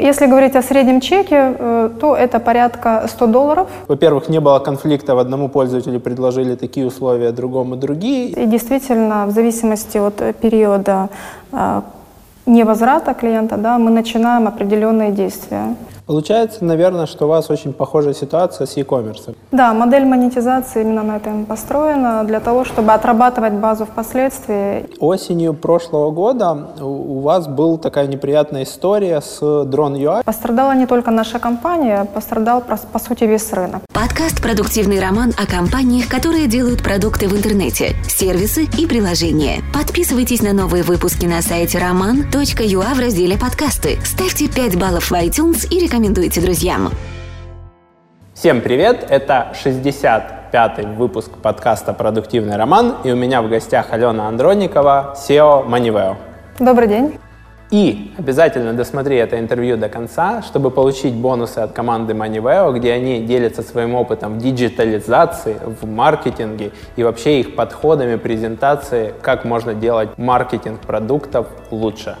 Если говорить о среднем чеке, э, то это порядка 100 долларов. Во-первых, не было конфликта, в одному пользователю предложили такие условия, другому другие. И действительно, в зависимости от периода э, невозврата клиента, да, мы начинаем определенные действия. Получается, наверное, что у вас очень похожая ситуация с e-commerce. Да, модель монетизации именно на этом построена, для того, чтобы отрабатывать базу впоследствии. Осенью прошлого года у вас была такая неприятная история с Drone.ua. Пострадала не только наша компания, пострадал, по сути, весь рынок. Подкаст «Продуктивный роман» о компаниях, которые делают продукты в интернете, сервисы и приложения. Подписывайтесь на новые выпуски на сайте roman.ua в разделе «Подкасты». Ставьте 5 баллов в iTunes и рекомендуйте друзьям. Всем привет! Это 65-й выпуск подкаста «Продуктивный роман», и у меня в гостях Алена Андроникова, SEO Maniveo. Добрый день! И обязательно досмотри это интервью до конца, чтобы получить бонусы от команды Maniveo, где они делятся своим опытом в диджитализации, в маркетинге и вообще их подходами презентации, как можно делать маркетинг продуктов лучше.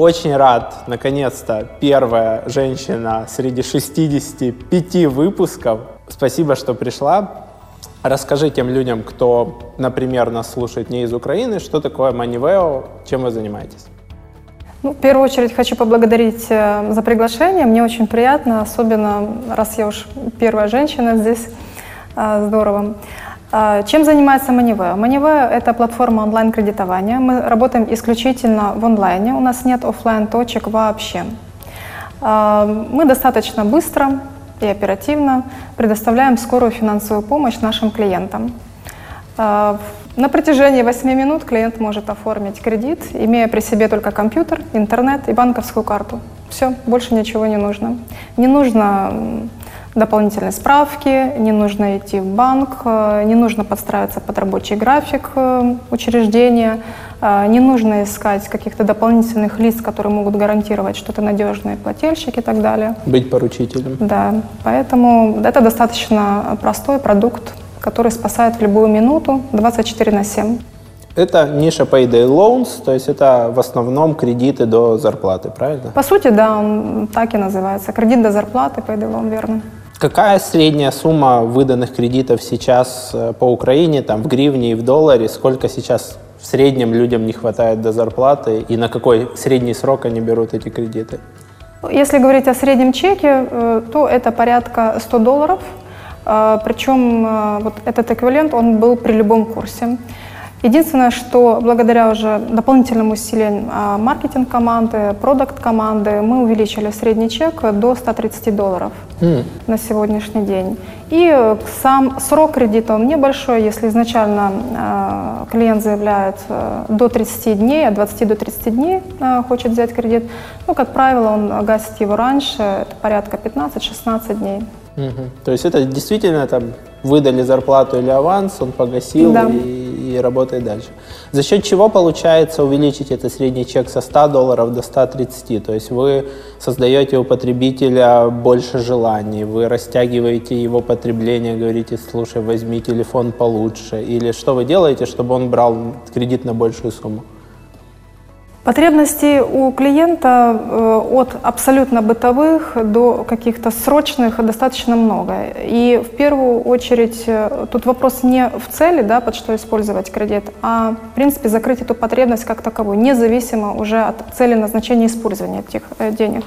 Очень рад, наконец-то, первая женщина среди 65 выпусков. Спасибо, что пришла. Расскажи тем людям, кто, например, нас слушает не из Украины, что такое Maniveo, чем вы занимаетесь? Ну, в первую очередь хочу поблагодарить э, за приглашение. Мне очень приятно, особенно раз я уж первая женщина здесь. Здорово. А, чем занимается Moniveo? Moniveo – это платформа онлайн-кредитования. Мы работаем исключительно в онлайне, у нас нет офлайн точек вообще. А, мы достаточно быстро и оперативно предоставляем скорую финансовую помощь нашим клиентам. А, на протяжении 8 минут клиент может оформить кредит, имея при себе только компьютер, интернет и банковскую карту. Все, больше ничего не нужно. Не нужно дополнительные справки, не нужно идти в банк, э, не нужно подстраиваться под рабочий график э, учреждения, э, не нужно искать каких-то дополнительных лиц, которые могут гарантировать, что ты надежный плательщик и так далее. Быть поручителем. Да, поэтому это достаточно простой продукт, который спасает в любую минуту 24 на 7. Это ниша Payday Loans, то есть это в основном кредиты до зарплаты, правильно? По сути, да, он так и называется. Кредит до зарплаты, Payday Loan, верно. Какая средняя сумма выданных кредитов сейчас э, по Украине, там в гривне и в долларе? Сколько сейчас в среднем людям не хватает до зарплаты и на какой средний срок они берут эти кредиты? Если говорить о среднем чеке, э, то это порядка 100 долларов. Э, Причем вот этот эквивалент, он был при любом курсе. Единственное, что благодаря уже дополнительным усилиям а, маркетинг-команды, продукт-команды, мы увеличили средний чек до 130 долларов mm. на сегодняшний день. И сам срок кредита, он небольшой. Если изначально э, клиент заявляет э, до 30 дней, от 20 до 30 дней э, хочет взять кредит, ну, как правило, он гасит его раньше, это порядка 15-16 дней. Угу. То есть это действительно там выдали зарплату или аванс, он погасил да. и, и работает дальше. За счет чего получается увеличить этот средний чек со 100 долларов до 130? То есть вы создаете у потребителя больше желаний, вы растягиваете его потребление, говорите, слушай, возьми телефон получше, или что вы делаете, чтобы он брал кредит на большую сумму? Потребностей у клиента э, от абсолютно бытовых до каких-то срочных достаточно много. И в первую очередь э, тут вопрос не в цели, да, под что использовать кредит, а в принципе закрыть эту потребность как таковую, независимо уже от цели назначения использования этих э, денег.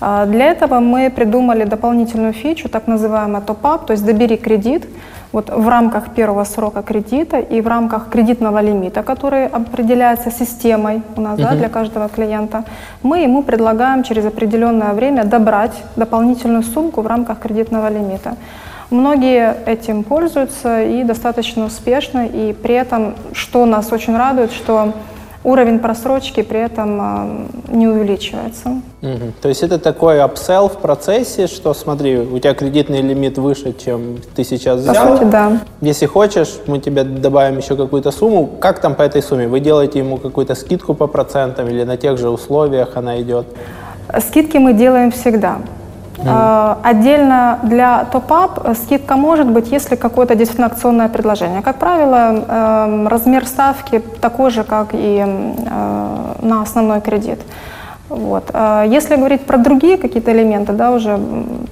А для этого мы придумали дополнительную фичу, так называемый топ-ап, то есть добери кредит, вот в рамках первого срока кредита и в рамках кредитного лимита, который определяется системой у нас uh-huh. да, для каждого клиента, мы ему предлагаем через определенное время добрать дополнительную сумку в рамках кредитного лимита. Многие этим пользуются и достаточно успешно, и при этом, что нас очень радует, что уровень просрочки при этом э, не увеличивается. Угу. То есть это такой апсел в процессе, что смотри, у тебя кредитный лимит выше, чем ты сейчас взял. По сути, да. Если хочешь, мы тебе добавим еще какую-то сумму. Как там по этой сумме? Вы делаете ему какую-то скидку по процентам или на тех же условиях она идет? Скидки мы делаем всегда. Mm. Отдельно для топ-ап скидка может быть, если какое-то действительно акционное предложение. Как правило, эм, размер ставки такой же, как и э, на основной кредит. Вот. А Если говорить про другие какие-то элементы, да, уже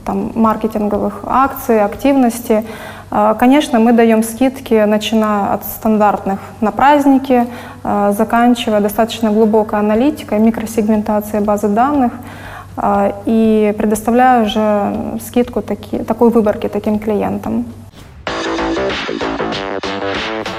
там маркетинговых акций, активности, а, конечно, мы даем скидки, начиная от стандартных на праздники, а, заканчивая достаточно глубокой аналитикой, микросегментацией базы данных а, и предоставляю уже скидку таки, такой выборки таким клиентам.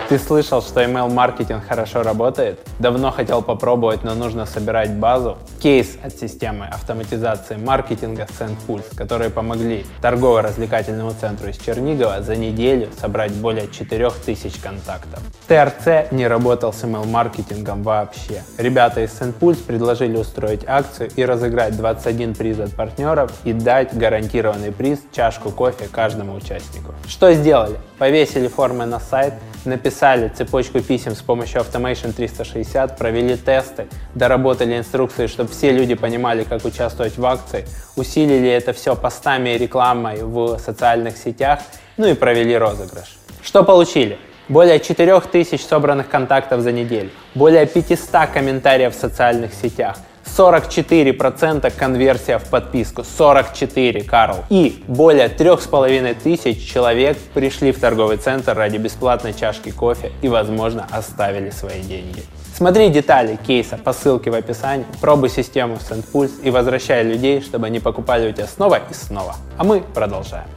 Ты слышал, что email-маркетинг хорошо работает? Давно хотел попробовать, но нужно собирать базу? Кейс от системы автоматизации маркетинга SendPulse, которые помогли торгово-развлекательному центру из Чернигова за неделю собрать более 4000 контактов. ТРЦ не работал с email-маркетингом вообще. Ребята из SendPulse предложили устроить акцию и разыграть 21 приз от партнеров и дать гарантированный приз чашку кофе каждому участнику. Что сделали? Повесили формы на сайт, написали цепочку писем с помощью Automation 360, провели тесты, доработали инструкции, чтобы все люди понимали, как участвовать в акции, усилили это все постами и рекламой в социальных сетях, ну и провели розыгрыш. Что получили? Более 4000 собранных контактов за неделю, более 500 комментариев в социальных сетях, 44% конверсия в подписку. 44, Карл. И более 3,5 тысяч человек пришли в торговый центр ради бесплатной чашки кофе и, возможно, оставили свои деньги. Смотри детали кейса по ссылке в описании, пробуй систему SendPulse и возвращай людей, чтобы они покупали у тебя снова и снова. А мы продолжаем.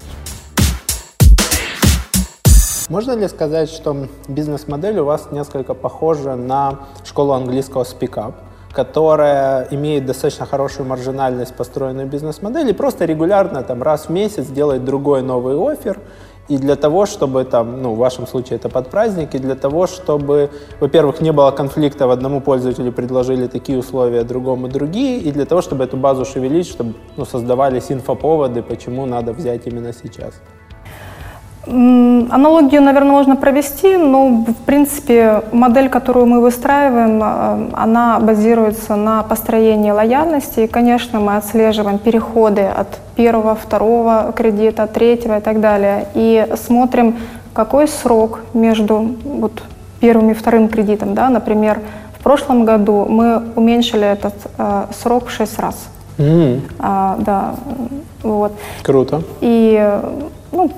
Можно ли сказать, что бизнес-модель у вас несколько похожа на школу английского Speak Up, которая имеет достаточно хорошую маржинальность построенную бизнес-модель и просто регулярно, там, раз в месяц делает другой новый офер, и для того, чтобы там, ну, в вашем случае это под праздники, для того, чтобы, во-первых, не было конфликта, в одному пользователю предложили такие условия, другому другие, и для того, чтобы эту базу шевелить, чтобы ну, создавались инфоповоды, почему надо взять именно сейчас. Аналогию, наверное, можно провести, но, в принципе, модель, которую мы выстраиваем, э, она базируется на построении лояльности. И, конечно, мы отслеживаем переходы от первого, второго кредита, третьего и так далее. И смотрим, какой срок между вот, первым и вторым кредитом. Да? Например, в прошлом году мы уменьшили этот э, срок в 6 раз. М, А, да, вот. круто. И ну,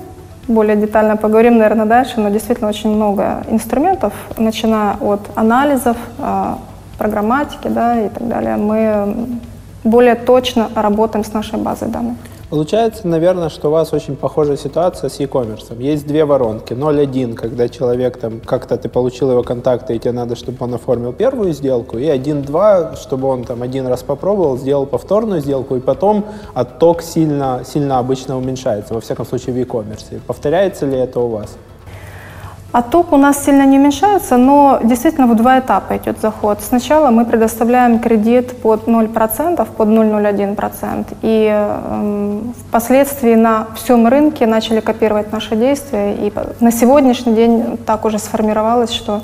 более детально поговорим, наверное, дальше, но действительно очень много инструментов, начиная от анализов, а, программатики да, и так далее. Мы более точно работаем с нашей базой данных. Получается, наверное, что у вас очень похожая ситуация с e-commerce. Есть две воронки. 0.1, когда человек там как-то ты получил его контакты, и тебе надо, чтобы он оформил первую сделку, и 1.2, чтобы он там один раз попробовал, сделал повторную сделку, и потом отток сильно, сильно обычно уменьшается, во всяком случае в e-commerce. Повторяется ли это у вас? Отток у нас сильно не уменьшается, но действительно в два этапа идет заход. Сначала мы предоставляем кредит под 0%, под 0,01%, и эм, впоследствии на всем рынке начали копировать наши действия, и на сегодняшний день так уже сформировалось, что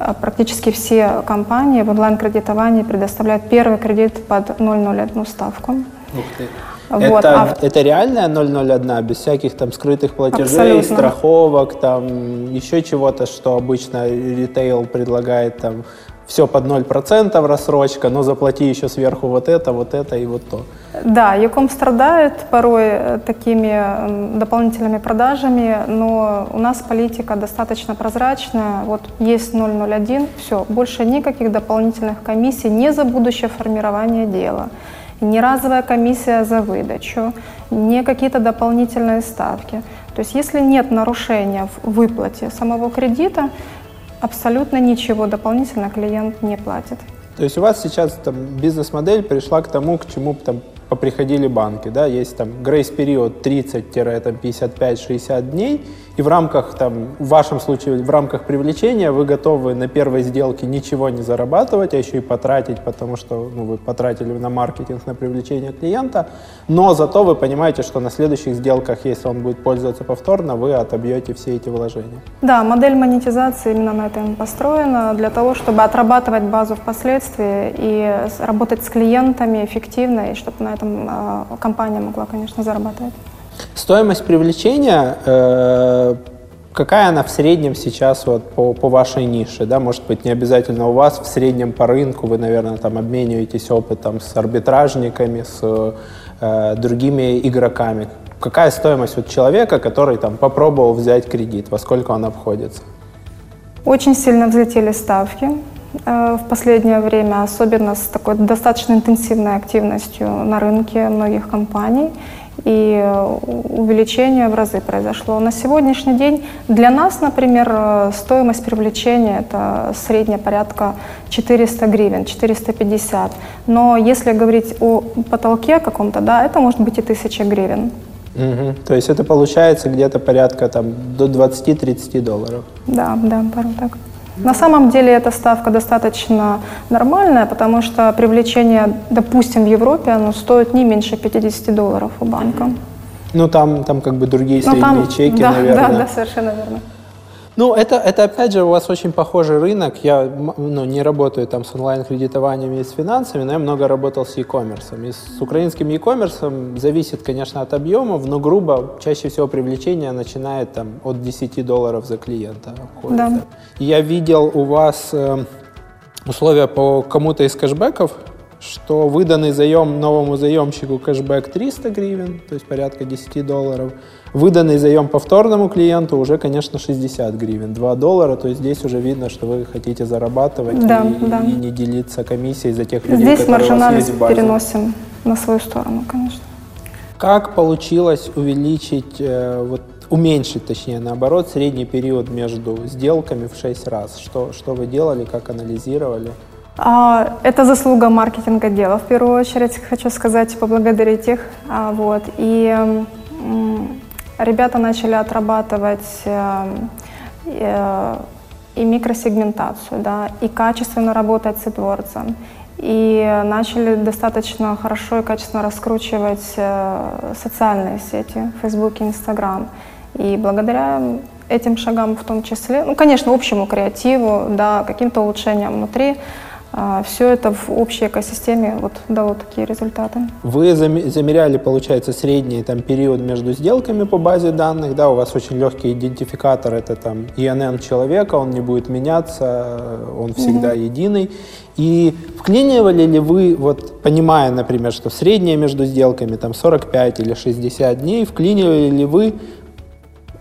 э, практически все компании в онлайн-кредитовании предоставляют первый кредит под 0,01 ставку. Ух ты. Вот, это, а это реальная 001, без всяких там скрытых платежей, Абсолютно. страховок, там еще чего-то, что обычно ритейл предлагает там все под 0% рассрочка, но заплати еще сверху вот это, вот это и вот то. Да, Яком страдает порой э, такими дополнительными продажами, но у нас политика достаточно прозрачная. Вот есть 001, все, больше никаких дополнительных комиссий не за будущее формирование дела, не разовая комиссия за выдачу, не какие-то дополнительные ставки. То есть если нет нарушения в выплате самого кредита, абсолютно ничего дополнительно клиент не платит. То есть у вас сейчас там бизнес-модель пришла к тому, к чему там поприходили банки, да, есть там грейс-период 30-55-60 дней, и в рамках там, в вашем случае, в рамках привлечения вы готовы на первой сделке ничего не зарабатывать, а еще и потратить, потому что ну, вы потратили на маркетинг, на привлечение клиента, но зато вы понимаете, что на следующих сделках, если он будет пользоваться повторно, вы отобьете все эти вложения. Да, модель монетизации именно на этом построена, для того, чтобы отрабатывать базу впоследствии и работать с клиентами эффективно, и чтобы на этом э, компания могла, конечно, зарабатывать. Стоимость привлечения, э, какая она в среднем сейчас вот по, по вашей нише, да, может быть, не обязательно у вас, в среднем по рынку вы, наверное, там обмениваетесь опытом с арбитражниками, с э, другими игроками. Какая стоимость вот человека, который там попробовал взять кредит, во сколько он обходится? Очень сильно взлетели ставки э, в последнее время, особенно с такой достаточно интенсивной активностью на рынке многих компаний и увеличение в разы произошло. На сегодняшний день для нас, например, стоимость привлечения это средняя порядка 400 гривен, 450. Но если говорить о потолке каком-то, да, это может быть и 1000 гривен. Угу. То есть это получается где-то порядка там, до 20-30 долларов. Да, да, пару так. На самом деле эта ставка достаточно нормальная, потому что привлечение, допустим, в Европе, оно стоит не меньше 50 долларов у банка. Ну, там, там как бы другие ну, средние там, чеки, да, наверное. Да, да, совершенно верно. Ну, это, это опять же у вас очень похожий рынок. Я ну, не работаю там с онлайн-кредитованием и с финансами, но я много работал с e-commerce. И с украинским e-commerce зависит, конечно, от объемов, но грубо чаще всего привлечение начинает там от 10 долларов за клиента. Да. Я видел у вас э, условия по кому-то из кэшбэков, что выданный заем новому заемщику кэшбэк 300 гривен, то есть порядка 10 долларов. Выданный заем повторному клиенту уже, конечно, 60 гривен, 2 доллара, то есть здесь уже видно, что вы хотите зарабатывать да, и, да. и не делиться комиссией за тех людей, здесь которые у вас есть в базе. переносим на свою сторону, конечно. Как получилось увеличить, э, вот, уменьшить, точнее, наоборот, средний период между сделками в 6 раз? Что, что вы делали, как анализировали? А, это заслуга маркетинга дела, в первую очередь, хочу сказать, поблагодарить их. А, вот. И ребята начали отрабатывать э, э, и микросегментацию, да, и качественно работать с AdWords. И начали достаточно хорошо и качественно раскручивать э, социальные сети, Facebook и Instagram. И благодаря этим шагам в том числе, ну, конечно, общему креативу, да, каким-то улучшениям внутри, все это в общей экосистеме вот дало такие результаты. Вы замеряли, получается, средний там, период между сделками по базе данных, да, у вас очень легкий идентификатор, это там ИНН человека, он не будет меняться, он всегда mm-hmm. единый. И вклинивали ли вы, вот понимая, например, что среднее между сделками там 45 или 60 дней, вклинивали ли вы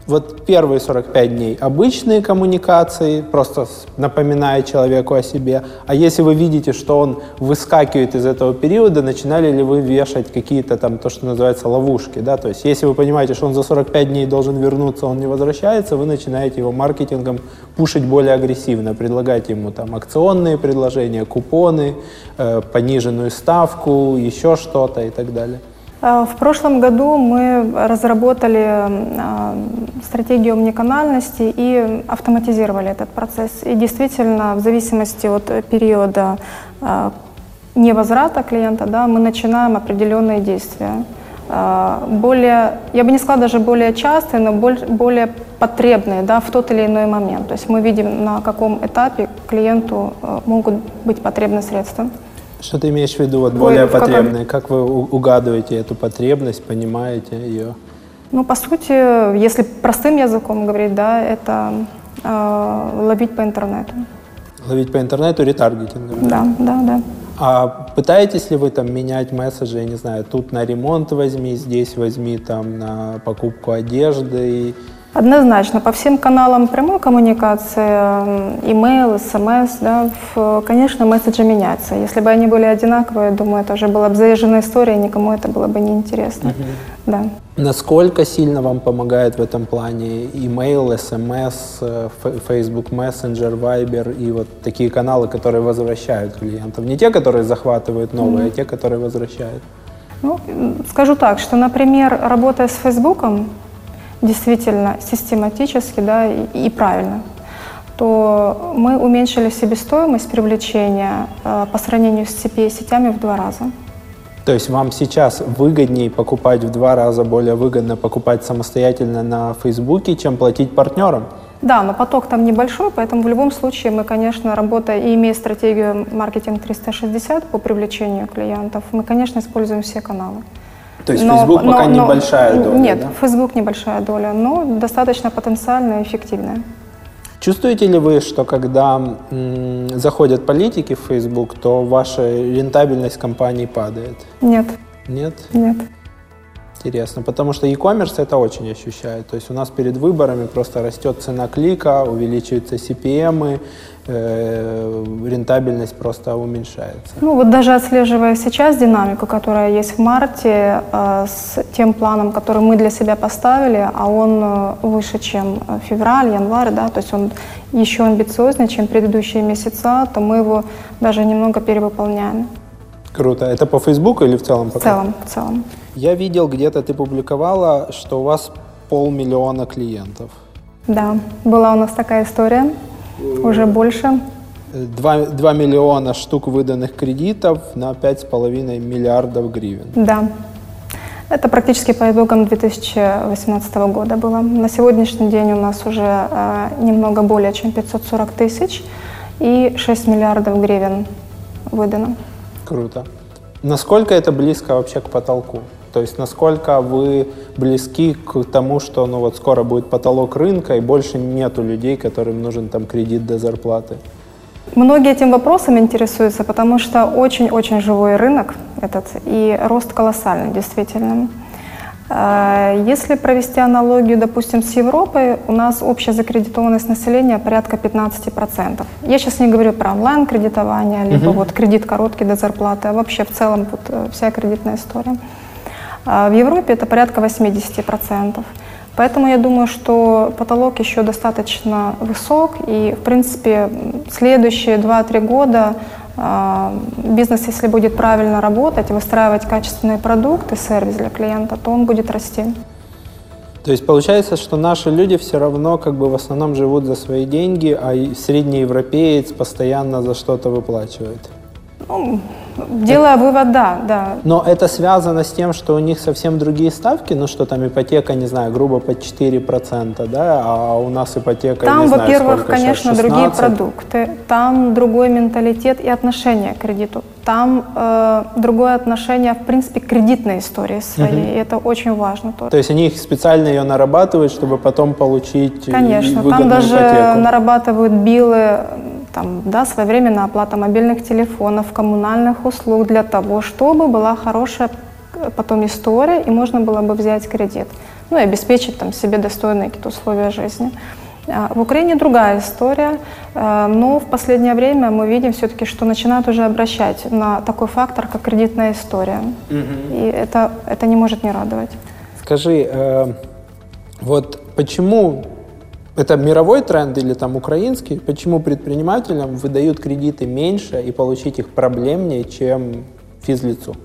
вот первые 45 дней обычные коммуникации, просто напоминая человеку о себе. А если вы видите, что он выскакивает из этого периода, начинали ли вы вешать какие-то там, то, что называется, ловушки, да? То есть если вы понимаете, что он за 45 дней должен вернуться, он не возвращается, вы начинаете его маркетингом пушить более агрессивно, предлагать ему там акционные предложения, купоны, э, пониженную ставку, еще что-то и так далее. Э, в прошлом году мы разработали э, стратегию омниканальности и автоматизировали этот процесс. И действительно, в зависимости от периода э, невозврата клиента, да, мы начинаем определенные действия. Более, я бы не сказала даже более частые, но более потребные да, в тот или иной момент. То есть мы видим, на каком этапе клиенту могут быть потребны средства. Что ты имеешь в виду, вот более Ой, потребные? Каком... Как вы угадываете эту потребность, понимаете ее? Ну, по сути, если простым языком говорить, да, это э, ловить по интернету. Ловить по интернету ретаргетинг? Да, да, да. А пытаетесь ли вы там менять месседжи, я не знаю, тут на ремонт возьми, здесь возьми там на покупку одежды? Однозначно, по всем каналам прямой коммуникации, email, смс, да, в, конечно, месседжи меняются. Если бы они были одинаковые, думаю, это уже была бы заезженная история, никому это было бы неинтересно. Угу. Да. Насколько сильно вам помогает в этом плане email, смс, Facebook Messenger, Viber и вот такие каналы, которые возвращают клиентов? Не те, которые захватывают новые, mm а те, которые возвращают? Ну, скажу так, что, например, работая с Фейсбуком, действительно систематически да, и, и правильно, то мы уменьшили себестоимость привлечения э, по сравнению с CPA-сетями в два раза. То есть вам сейчас выгоднее покупать в два раза более выгодно покупать самостоятельно на Фейсбуке, чем платить партнерам? Да, но поток там небольшой, поэтому в любом случае мы, конечно, работая и имея стратегию маркетинг 360 по привлечению клиентов, мы, конечно, используем все каналы. То есть Facebook пока небольшая доля, Нет, да? Facebook небольшая доля, но достаточно потенциальная и эффективная. Чувствуете ли вы, что когда м, заходят политики в Facebook, то ваша рентабельность компании падает? Нет, Нет? нет. Интересно, потому что e-commerce это очень ощущает. То есть у нас перед выборами просто растет цена клика, увеличиваются CPM, рентабельность просто уменьшается. Ну вот даже отслеживая сейчас динамику, которая есть в марте, э, с тем планом, который мы для себя поставили, а он э, выше, чем э, февраль, январь, да, то есть он еще амбициознее, чем предыдущие месяца, то мы его даже немного перевыполняем. Круто. Это по Facebook или в целом? В пока? целом, в целом. Я видел, где-то ты публиковала, что у вас полмиллиона клиентов. Да, была у нас такая история, уже больше. Два, 2 миллиона штук выданных кредитов на 5,5 миллиардов гривен. Да. Это практически по итогам 2018 года было. На сегодняшний день у нас уже э, немного более чем 540 тысяч и 6 миллиардов гривен выдано. Круто. Насколько это близко вообще к потолку? То есть насколько вы близки к тому, что ну вот скоро будет потолок рынка и больше нету людей, которым нужен там кредит до зарплаты? Многие этим вопросом интересуются, потому что очень-очень живой рынок этот и рост колоссальный, действительно. Э, Если провести аналогию, допустим, с Европой, у нас общая закредитованность населения порядка 15%. Я сейчас не говорю про онлайн-кредитование, либо вот кредит короткий до зарплаты, а вообще в целом вот э, вся кредитная история. А В Европе это порядка 80%. Поэтому я думаю, что потолок еще достаточно высок, и, в принципе, следующие 2-3 года а, бизнес, если будет правильно работать, выстраивать качественные продукты, сервис для клиента, то он будет расти. То есть получается, что наши люди все равно как бы в основном живут за свои деньги, а и средний европеец постоянно за что-то выплачивает. Ну, делая вывод, да, да. Но это связано с тем, что у них совсем другие ставки, ну что там ипотека, не знаю, грубо под 4%, да, а у нас ипотека, Там, не во-первых, сколько конечно, другие 16. продукты, там другой менталитет и отношение к кредиту, там э, другое отношение, в принципе, к кредитной истории своей, и это очень важно тоже. То есть они специально ее нарабатывают, чтобы потом получить э, Конечно, там даже ипотеку. нарабатывают билы, там, да, своевременная оплата мобильных телефонов, коммунальных услуг для того, чтобы была хорошая э, потом история и можно было бы взять кредит, ну и обеспечить там себе достойные какие-то условия жизни. А В Украине другая история, э, но в последнее время мы видим все-таки, что начинают уже обращать на такой фактор, как кредитная история. И это, это не может не радовать. Скажи, э, вот почему это мировой тренд или там украинский? Почему предпринимателям выдают кредиты меньше и получить их проблемнее, чем физлицу?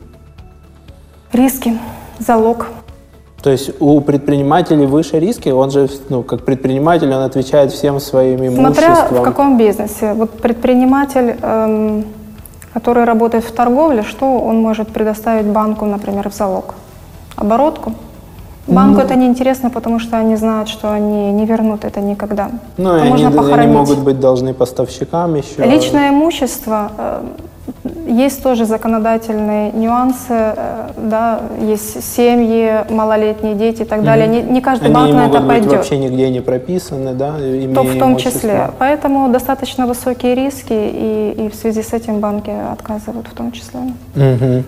Риски, залог. То есть у предпринимателей выше риски, он же, ну, как предприниматель, он отвечает всем своим имуществом. Смотря в каком бизнесе. Вот предприниматель, эм, который работает в торговле, что он может предоставить банку, например, в залог? Оборотку? Банку это неинтересно, потому что они знают, что они не вернут это никогда. Ну, Это они, можно они похоронить. могут быть должны поставщикам еще. Личное имущество, э, есть тоже законодательные нюансы, э, да, есть семьи, малолетние дети и так далее. Не, не каждый Они банк не на это быть пойдет. вообще нигде не прописаны, да, То в том имущество. числе. Поэтому достаточно высокие риски, и, и в связи с этим банки отказывают в том числе. Мгм.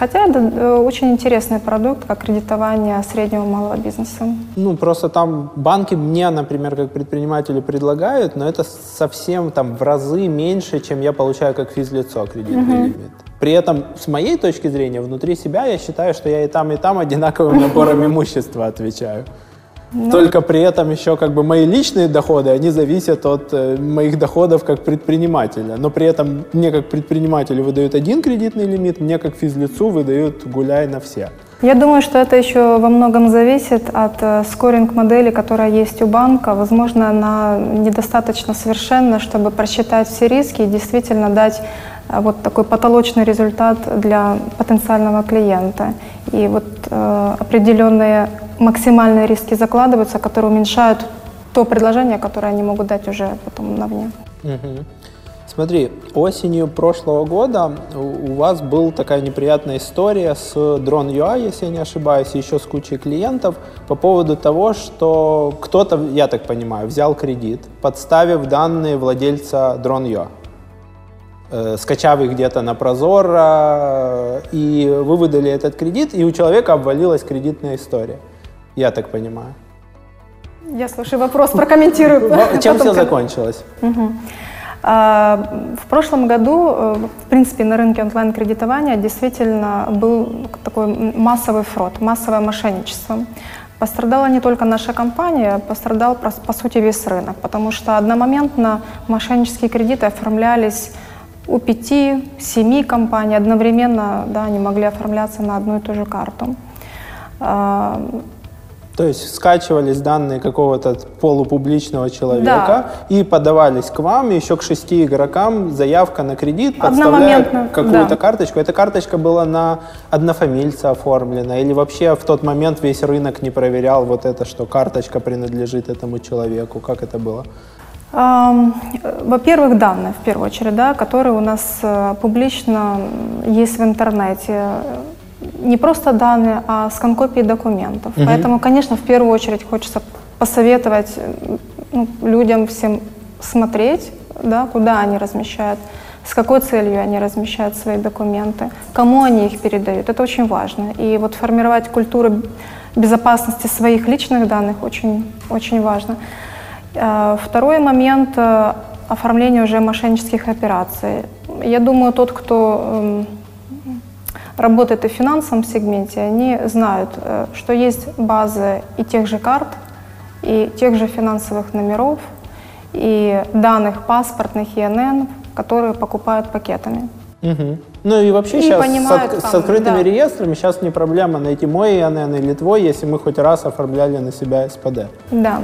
Хотя это э, очень интересный продукт, как кредитование среднего и малого бизнеса. Ну, просто там банки мне, например, как предпринимателю предлагают, но это совсем там в разы меньше, чем я получаю как физлицо кредитный лимит. При этом, с моей точки зрения, внутри себя я считаю, что я и там, и там одинаковым набором имущества отвечаю. Только при этом еще как бы мои личные доходы, они зависят от э, моих доходов как предпринимателя. Но при этом мне как предпринимателю выдают один кредитный лимит, мне как физлицу выдают гуляй на все. Я думаю, что это еще во многом зависит от э, скоринг-модели, которая есть у банка. Возможно, она недостаточно совершенна, чтобы просчитать все риски и действительно дать э, вот такой потолочный результат для потенциального клиента. И вот э, определенные максимальные риски закладываются, которые уменьшают то предложение, которое они могут дать уже потом на вне. Мгм. Смотри, осенью прошлого года у вас была такая неприятная история с Drone.ua, если я не ошибаюсь, еще с кучей клиентов по поводу того, что кто-то, я так понимаю, взял кредит, подставив данные владельца Drone.ua э, скачав их где-то на Прозор, э, и вы выдали этот кредит, и у человека обвалилась кредитная история. Я так понимаю. Я слушаю вопрос, прокомментирую. Чем все закончилось? А, в прошлом году, э, в принципе, на рынке онлайн-кредитования действительно был такой массовый фрод, массовое мошенничество. Пострадала не только наша компания, пострадал, по сути, весь рынок, потому что одномоментно мошеннические кредиты оформлялись у пяти-семи компаний одновременно, да, они могли оформляться на одну и ту же карту. То есть скачивались данные какого-то полупубличного человека да. и подавались к вам, еще к шести игрокам, заявка на кредит, подставляя какую-то да. карточку. Эта карточка была на однофамильца оформлена или вообще в тот момент весь рынок не проверял вот это, что карточка принадлежит этому человеку? Как это было? Во-первых, данные, в первую очередь, да, которые у нас э, публично есть в интернете не просто данные, а скан-копии документов. Угу. Поэтому, конечно, в первую очередь хочется посоветовать ну, людям всем смотреть, да, куда они размещают, с какой целью они размещают свои документы, кому они их передают. Это очень важно. И вот формировать культуру безопасности своих личных данных очень, очень важно. А, второй момент э, – оформление уже мошеннических операций. Я думаю, тот, кто работают и в финансовом сегменте, они знают, э, что есть базы и тех же карт, и тех же финансовых номеров, и данных паспортных ИНН, которые покупают пакетами. Угу. Ну и вообще и сейчас с, от, там, с открытыми да. реестрами сейчас не проблема найти мой ИНН или твой, если мы хоть раз оформляли на себя СПД. Да.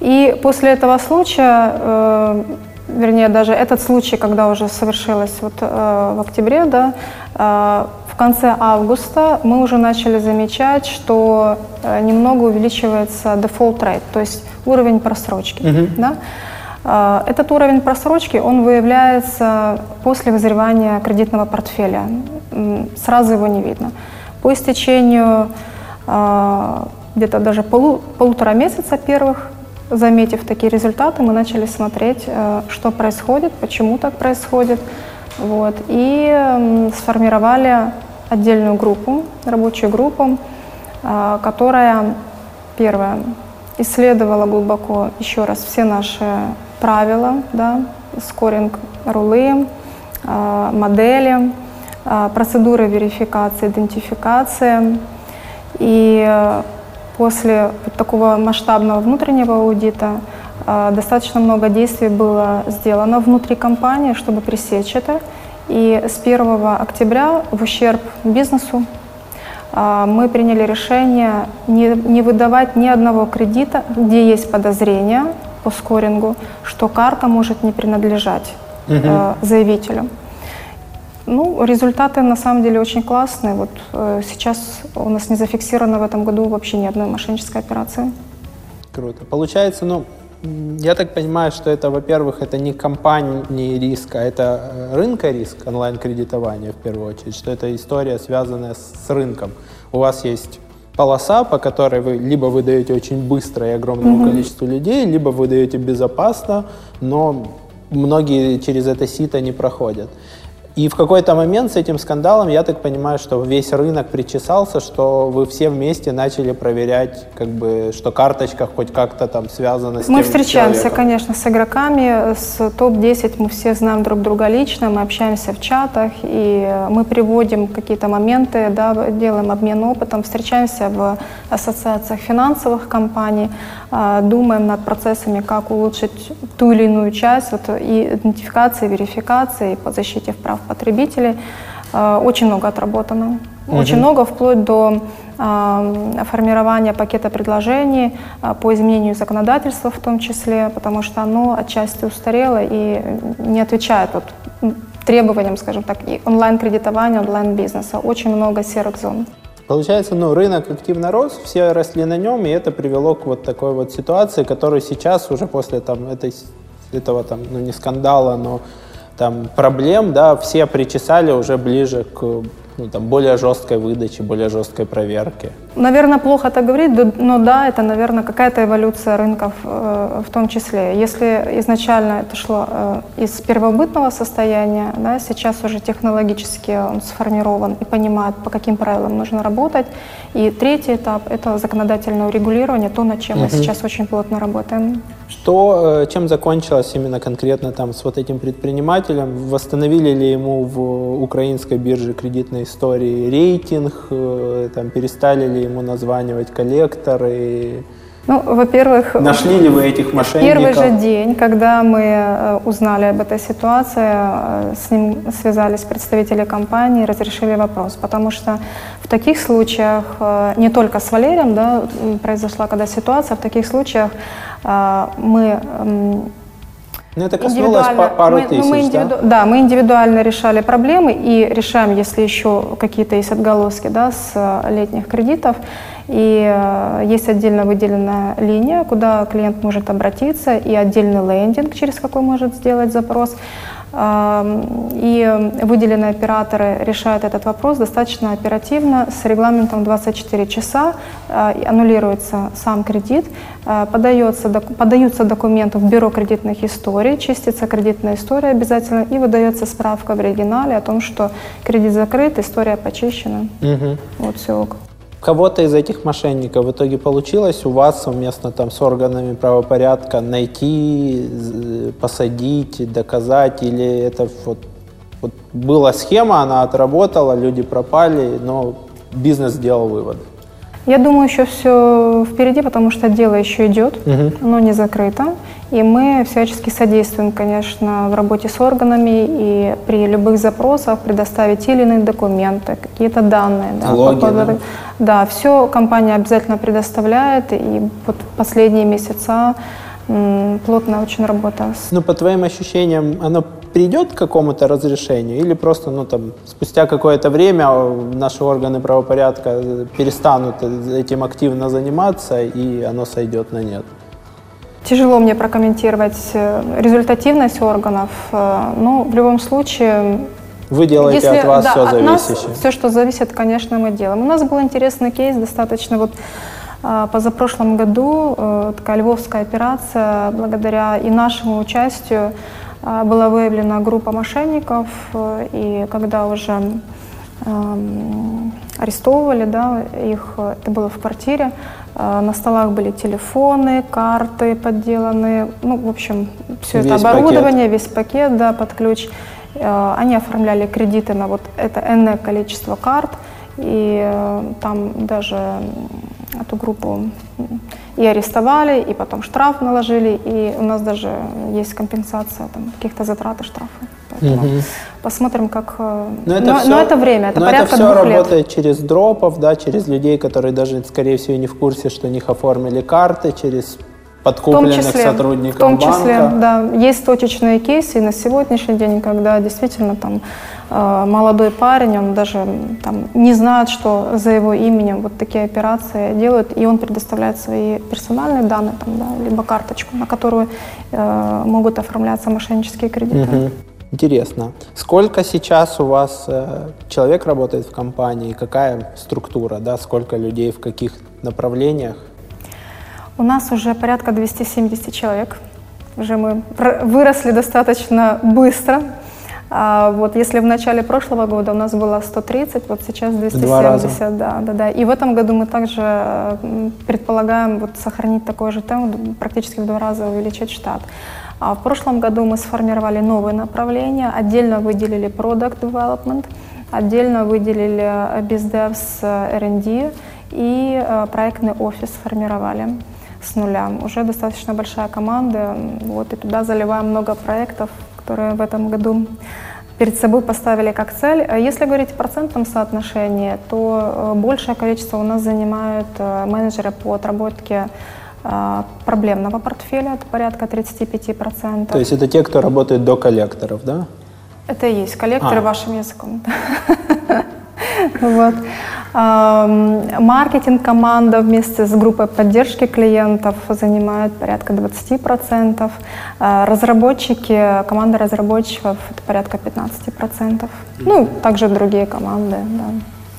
И после этого случая, э, вернее даже этот случай, когда уже совершилось вот э, в октябре, да, э, конце августа мы уже начали замечать, что э, немного увеличивается default rate, то есть уровень просрочки. Mm-hmm. Да? Э, этот уровень просрочки, он выявляется после вызревания кредитного портфеля. Сразу его не видно. По истечению э, где-то даже полу, полутора месяца первых, заметив такие результаты, мы начали смотреть, что происходит, почему так происходит. Вот, и сформировали отдельную группу, рабочую группу, а, которая, первое, исследовала глубоко еще раз все наши правила, да, скоринг, рулы, а, модели, а, процедуры верификации, идентификации. И после такого масштабного внутреннего аудита достаточно много действий было сделано внутри компании, чтобы пресечь это и с 1 октября в ущерб бизнесу а, мы приняли решение не, не выдавать ни одного кредита, где есть подозрение по скорингу, что карта может не принадлежать угу. заявителю. Ну, результаты на самом деле очень классные. Вот э, сейчас у нас не зафиксировано в этом году вообще ни одной мошеннической операции. Круто. Получается, ну, я так понимаю, что это, во-первых, это не компании риска, а это э, рынка риск онлайн-кредитования в первую очередь, что это история, связанная с рынком. У вас есть полоса, по которой вы либо вы даете очень быстро и огромному mm-hmm. количеству людей, либо вы даете безопасно, но многие через это сито не проходят. И в какой-то момент с этим скандалом, я так понимаю, что весь рынок причесался, что вы все вместе начали проверять, как бы, что карточка хоть как-то там связана с Мы встречаемся, человеком. конечно, с игроками, с топ-10 мы все знаем друг друга лично, мы общаемся в чатах, и мы приводим какие-то моменты, да, делаем обмен опытом, встречаемся в ассоциациях финансовых компаний, а, думаем над процессами, как улучшить ту или иную часть, вот, и идентификации, верификации, по защите прав потребителей. А, очень много отработано. Угу. Очень много, вплоть до э, формирования пакета предложений э, по изменению законодательства в том числе, потому что оно отчасти устарело и не отвечает вот, требованиям, скажем так, и онлайн-кредитования, онлайн-бизнеса. Очень много серых зон. Получается, ну, рынок активно рос, все росли на нем, и это привело к вот такой вот ситуации, которая сейчас уже после там, этой, этого там, ну, не скандала, но там, проблем, да, все причесали уже ближе к ну, там, более жесткой выдаче, более жесткой проверке. Наверное, плохо это говорить, но да, это, наверное, какая-то эволюция рынков э, в том числе. Если изначально это шло э, из первобытного состояния, да, сейчас уже технологически он сформирован и понимает, по каким правилам нужно работать. И третий этап – это законодательное урегулирование, то, над чем угу. мы сейчас очень плотно работаем. Что, э, чем закончилось именно конкретно там с вот этим предпринимателем? Восстановили ли ему в украинской бирже кредитной истории рейтинг? Э, там, перестали ли ему названивать коллекторы? Ну, во-первых, нашли ли вы этих мошенников? Первый же день, когда мы э, узнали об этой ситуации, с ним связались представители компании, разрешили вопрос, потому что в таких случаях не только с Валерием, да, произошла когда ситуация, в таких случаях а, мы ну, это коснулось пару мы, тысяч, мы индивиду... да? Да, мы индивидуально решали проблемы и решаем, если еще какие-то есть отголоски да, с э, летних кредитов. И э, есть отдельно выделенная линия, куда клиент может обратиться, и отдельный лендинг, через какой может сделать запрос. И выделенные операторы решают этот вопрос достаточно оперативно с регламентом 24 часа. А, аннулируется сам кредит, а, подается, подаются документы в бюро кредитных историй, чистится кредитная история обязательно и выдается справка в оригинале о том, что кредит закрыт, история почищена. Угу. Вот все кого-то из этих мошенников в итоге получилось у вас совместно там с органами правопорядка найти, посадить, доказать, или это вот, вот была схема, она отработала, люди пропали, но бизнес сделал выводы? Я думаю, еще все впереди, потому что дело еще идет, угу. оно не закрыто. И мы всячески содействуем, конечно, в работе с органами и при любых запросах предоставить те или иные документы, какие-то данные. Да, Логи, по да? да, все компания обязательно предоставляет. И вот последние месяца плотная очень работа. Ну, по твоим ощущениям, оно придет к какому-то разрешению или просто, ну, там, спустя какое-то время наши органы правопорядка перестанут этим активно заниматься, и оно сойдет на нет? Тяжело мне прокомментировать э, результативность органов, э, но в любом случае... Вы делаете если, от вас да, все зависящее? Нас, все, что зависит, конечно, мы делаем. У нас был интересный кейс, достаточно вот э, позапрошлом году такая львовская операция, благодаря и нашему участию, была выявлена группа мошенников, и когда уже арестовывали да, их, это было в квартире, а, на столах были телефоны, карты подделанные, ну, в общем, все весь это оборудование, пакет. весь пакет, да, под ключ. А, они оформляли кредиты на вот это энное количество карт, и э, там даже эту группу и арестовали, и потом штраф наложили, и у нас даже есть компенсация там, каких-то затрат и штрафов. Поэтому угу. посмотрим, как... Э, но это, но, все, но это время, это но порядка это все двух работает лет. через дропов, да, через людей, которые даже, скорее всего, не в курсе, что у них оформили карты, через подкупленных в числе, сотрудников В том числе, банка. да. Есть точечные кейсы и на сегодняшний день, когда действительно там э, молодой парень, он даже там не знает, что за его именем вот такие операции делают, и он предоставляет свои персональные данные, там, да, либо карточку, на которую э, могут оформляться мошеннические кредиты. Угу. Интересно. Сколько сейчас у вас э, человек работает в компании? Какая структура? Да? Сколько людей в каких направлениях? У нас уже порядка 270 человек. Уже мы выросли достаточно быстро. А вот если в начале прошлого года у нас было 130, вот сейчас 270, да, да, да. И в этом году мы также предполагаем вот сохранить такой же темп, практически в два раза увеличить штат. А в прошлом году мы сформировали новые направления, отдельно выделили Product Development, отдельно выделили BizDev с R&D и э, проектный офис сформировали с нуля. Уже достаточно большая команда, вот, и туда заливаем много проектов, которые в этом году перед собой поставили как цель. Если говорить в процентном соотношении, то э, большее количество у нас занимают э, менеджеры по отработке проблемного портфеля, это порядка 35%. То есть это те, кто работает до коллекторов, да? Это и есть коллекторы а. вашим языком. Вот. Маркетинг команда вместе с группой поддержки клиентов занимает порядка 20%. А, разработчики, команда разработчиков это порядка 15%. Ну, также другие команды,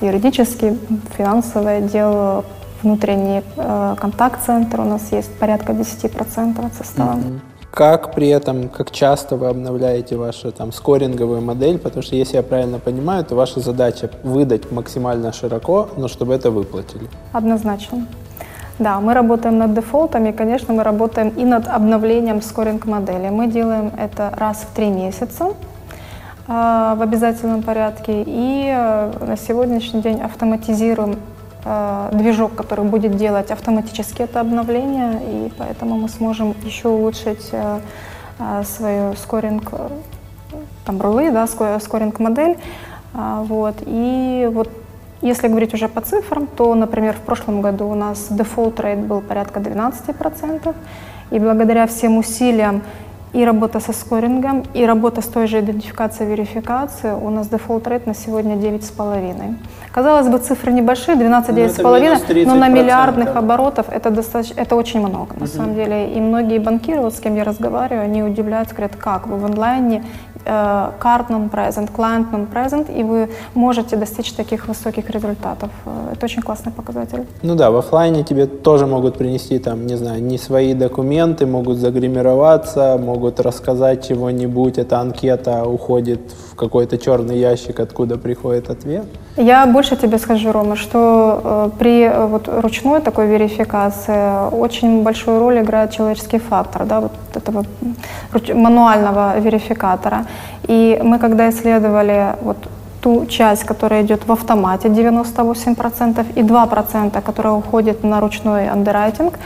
да. юридический, финансовый отдел, внутренний э, контакт-центр у нас есть порядка 10% от состава. Mm-hmm. Как при этом, как часто вы обновляете вашу там скоринговую модель? Потому что, если я правильно понимаю, то ваша задача выдать максимально широко, но чтобы это выплатили. Однозначно. Да, мы работаем над дефолтами, конечно, мы работаем и над обновлением скоринг-модели. Мы делаем это раз в три месяца э, в обязательном порядке, и э, на сегодняшний день автоматизируем движок, который будет делать автоматически это обновление, и поэтому мы сможем еще улучшить э, э, свою скоринг, там рулы, да, скоринг модель. Вот. И вот если говорить уже по цифрам, то, например, в прошлом году у нас default rate был порядка 12%, и благодаря всем усилиям и работа со скорингом, и работа с той же идентификацией верификацией у нас default rate на сегодня 9,5. Казалось бы, цифры небольшие, 12-9,5, но, но на миллиардных оборотов это, достаточно, это очень много на угу. самом деле. И многие банкиры, вот с кем я разговариваю, они удивляются, говорят, как вы в онлайне Э, card non-present, client non-present, и вы можете достичь таких высоких результатов. Э, это очень классный показатель. Ну да, в офлайне тебе тоже могут принести, там, не знаю, не свои документы, могут загримироваться, могут рассказать чего-нибудь, эта анкета уходит в какой-то черный ящик, откуда приходит ответ. Я больше тебе скажу, Рома, что э, при э, вот, ручной такой верификации очень большую роль играет человеческий фактор, да, вот этого мануального верификатора. И мы когда исследовали вот ту часть, которая идет в автомате, 98%, и 2%, которая уходит на ручной андеррайтинг,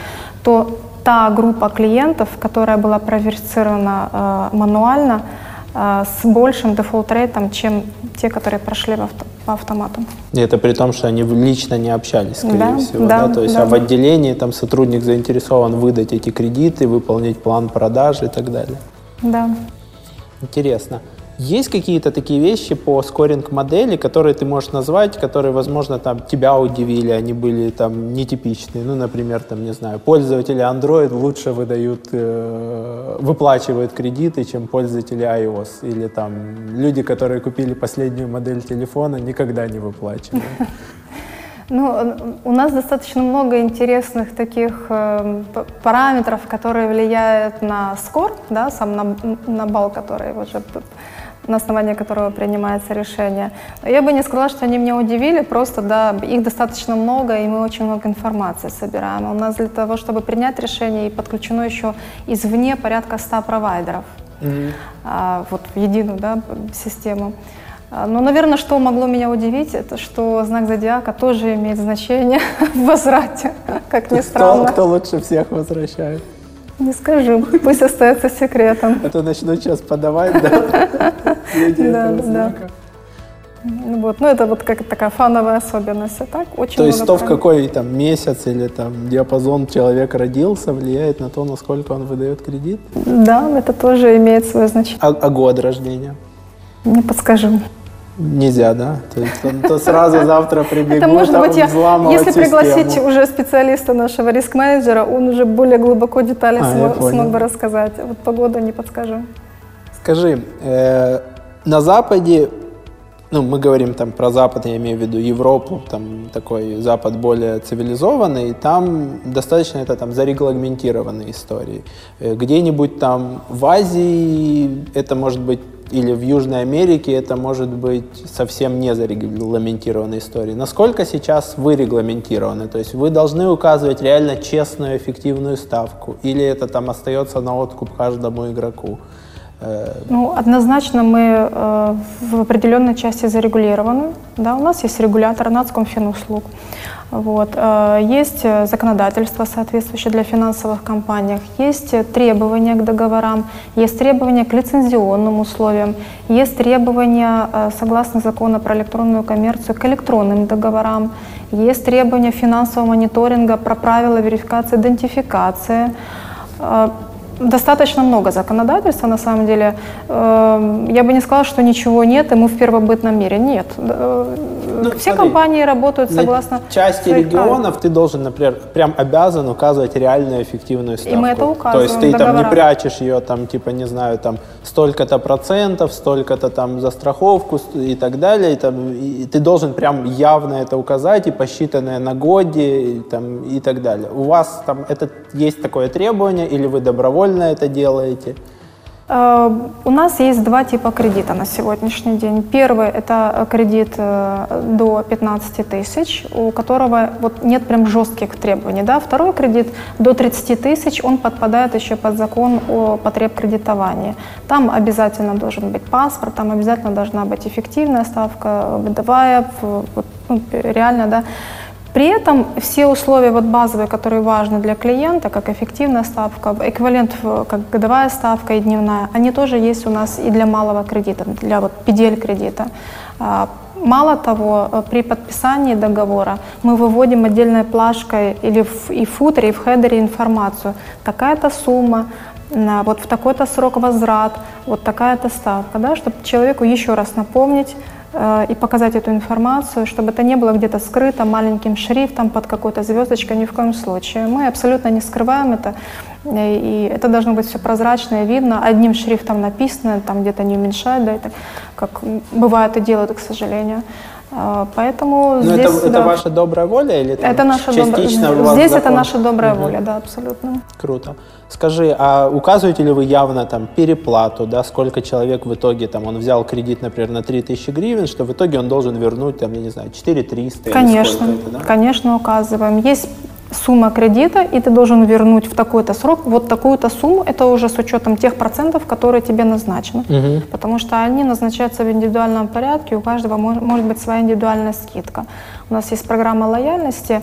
то та группа клиентов, которая была проверсирована э, мануально, э, с большим дефолт-рейтом, чем те, которые прошли в авто, по автомату. И это при том, что они лично не общались, скорее да, всего. Да, да? То есть да. а в отделении там сотрудник заинтересован выдать эти кредиты, выполнить план продажи и так далее. Да. Интересно. Есть какие-то такие вещи по скоринг-модели, которые ты можешь назвать, которые, возможно, там тебя удивили, они были там нетипичные. Ну, например, там, не знаю, пользователи Android лучше выдают, э, выплачивают кредиты, чем пользователи iOS. Или там люди, которые купили последнюю модель телефона, никогда не выплачивают. Ну, у нас достаточно много интересных таких э, параметров, которые влияют на скор, да, сам на, на балл, который уже на основании которого принимается решение. Я бы не сказала, что они меня удивили, просто да, их достаточно много, и мы очень много информации собираем. У нас для того, чтобы принять решение, подключено еще извне порядка 100 провайдеров mm-hmm. а, вот, в единую да, систему. А, Но, наверное, что могло меня удивить, это что знак зодиака тоже имеет значение в возврате, как ни странно. Кто, кто лучше всех возвращает? Не скажу, пусть остается секретом. А то начну сейчас подавать, да? Да, да. Ну вот, ну это вот как такая фановая особенность, а так очень То есть то, в какой там месяц или там диапазон человек родился, влияет на то, насколько он выдает кредит? Да, это тоже имеет свое значение. А, а год рождения? Не подскажу. Нельзя, да? То, есть, он, то сразу завтра прибегут, Это может быть, я, если пригласить уже специалиста нашего риск-менеджера, он уже более глубоко детали а, смог, смог бы рассказать. Вот погоду не подскажу. Скажи, э, на Западе, ну, мы говорим там про Запад, я имею в виду Европу, там такой Запад более цивилизованный, там достаточно это там зарегламентированные истории. Э, где-нибудь там в Азии это может быть или в Южной Америке это может быть совсем не зарегламентированной историей. Насколько сейчас вы регламентированы? То есть вы должны указывать реально честную, эффективную ставку? Или это там остается на откуп каждому игроку? Э, ну, однозначно мы э, в определенной части зарегулированы. Да, у нас есть регулятор нацкомфинуслуг. Вот. Э, есть законодательство соответствующее для финансовых компаний, есть требования к договорам, есть требования к лицензионным условиям, есть требования, э, согласно закону про электронную коммерцию, к электронным договорам, есть требования финансового мониторинга про правила верификации идентификации. Э, достаточно много законодательства, на самом деле. Э, я бы не сказала, что ничего нет, и мы в первобытном мире. Нет. Э, Ну, Все смотри, компании работают На согласно части своих регионов ты должен, например, прям обязан указывать реальную эффективную ставку. мы это То есть указываем ты там не прячешь ее, там, типа, не знаю, там, столько-то процентов, столько-то там за страховку ст- и так далее. И, там, и ты должен прям явно это указать, и посчитанное на годе, и, там, и так далее. У вас там это есть такое требование, или вы добровольно это делаете? Э, У нас есть два типа кредита на сегодняшний день. Первый – это э, кредит э, до 15 тысяч, у которого вот нет прям жестких требований. Да? Второй кредит до 30 тысяч, он подпадает еще под закон о потреб кредитования. Там обязательно должен быть паспорт, там обязательно должна быть эффективная ставка, годовая, вот, ну, реально, да. При этом все условия вот базовые, которые важны для клиента, как эффективная ставка, эквивалент как годовая ставка и дневная, они тоже есть у нас и для малого кредита, для вот PDL кредита. А, Мало того, э, при подписании договора мы выводим отдельной плашкой или в, и в футере, и в хедере информацию. Такая-то сумма, вот в такой-то срок возврат, вот такая-то ставка, да, чтобы человеку еще раз напомнить, и показать эту информацию, чтобы это не было где-то скрыто маленьким шрифтом под какой-то звездочкой, ни в коем случае. Мы абсолютно не скрываем это, э, и это должно быть все прозрачно и видно, одним шрифтом написано, там где-то не уменьшать, да, это как бывает и делают, к сожалению. Э, Поэтому Ну, здесь... это, это да, ваша добрая воля или это наша частично у вас Здесь это наша добрая воля, да, абсолютно. Круто. Скажи, а указываете ли вы явно там переплату, да, сколько человек в итоге там, он взял кредит, например, на 3000 гривен, что в итоге он должен вернуть, там, я не знаю, 4300 или Конечно, это, да? конечно, указываем. Есть сумма кредита, и ты должен вернуть в такой-то срок вот такую-то сумму, это уже с учетом тех процентов, которые тебе назначены. Мгм. Потому что они назначаются в индивидуальном порядке, у каждого мож- может быть своя индивидуальная скидка. У нас есть программа лояльности,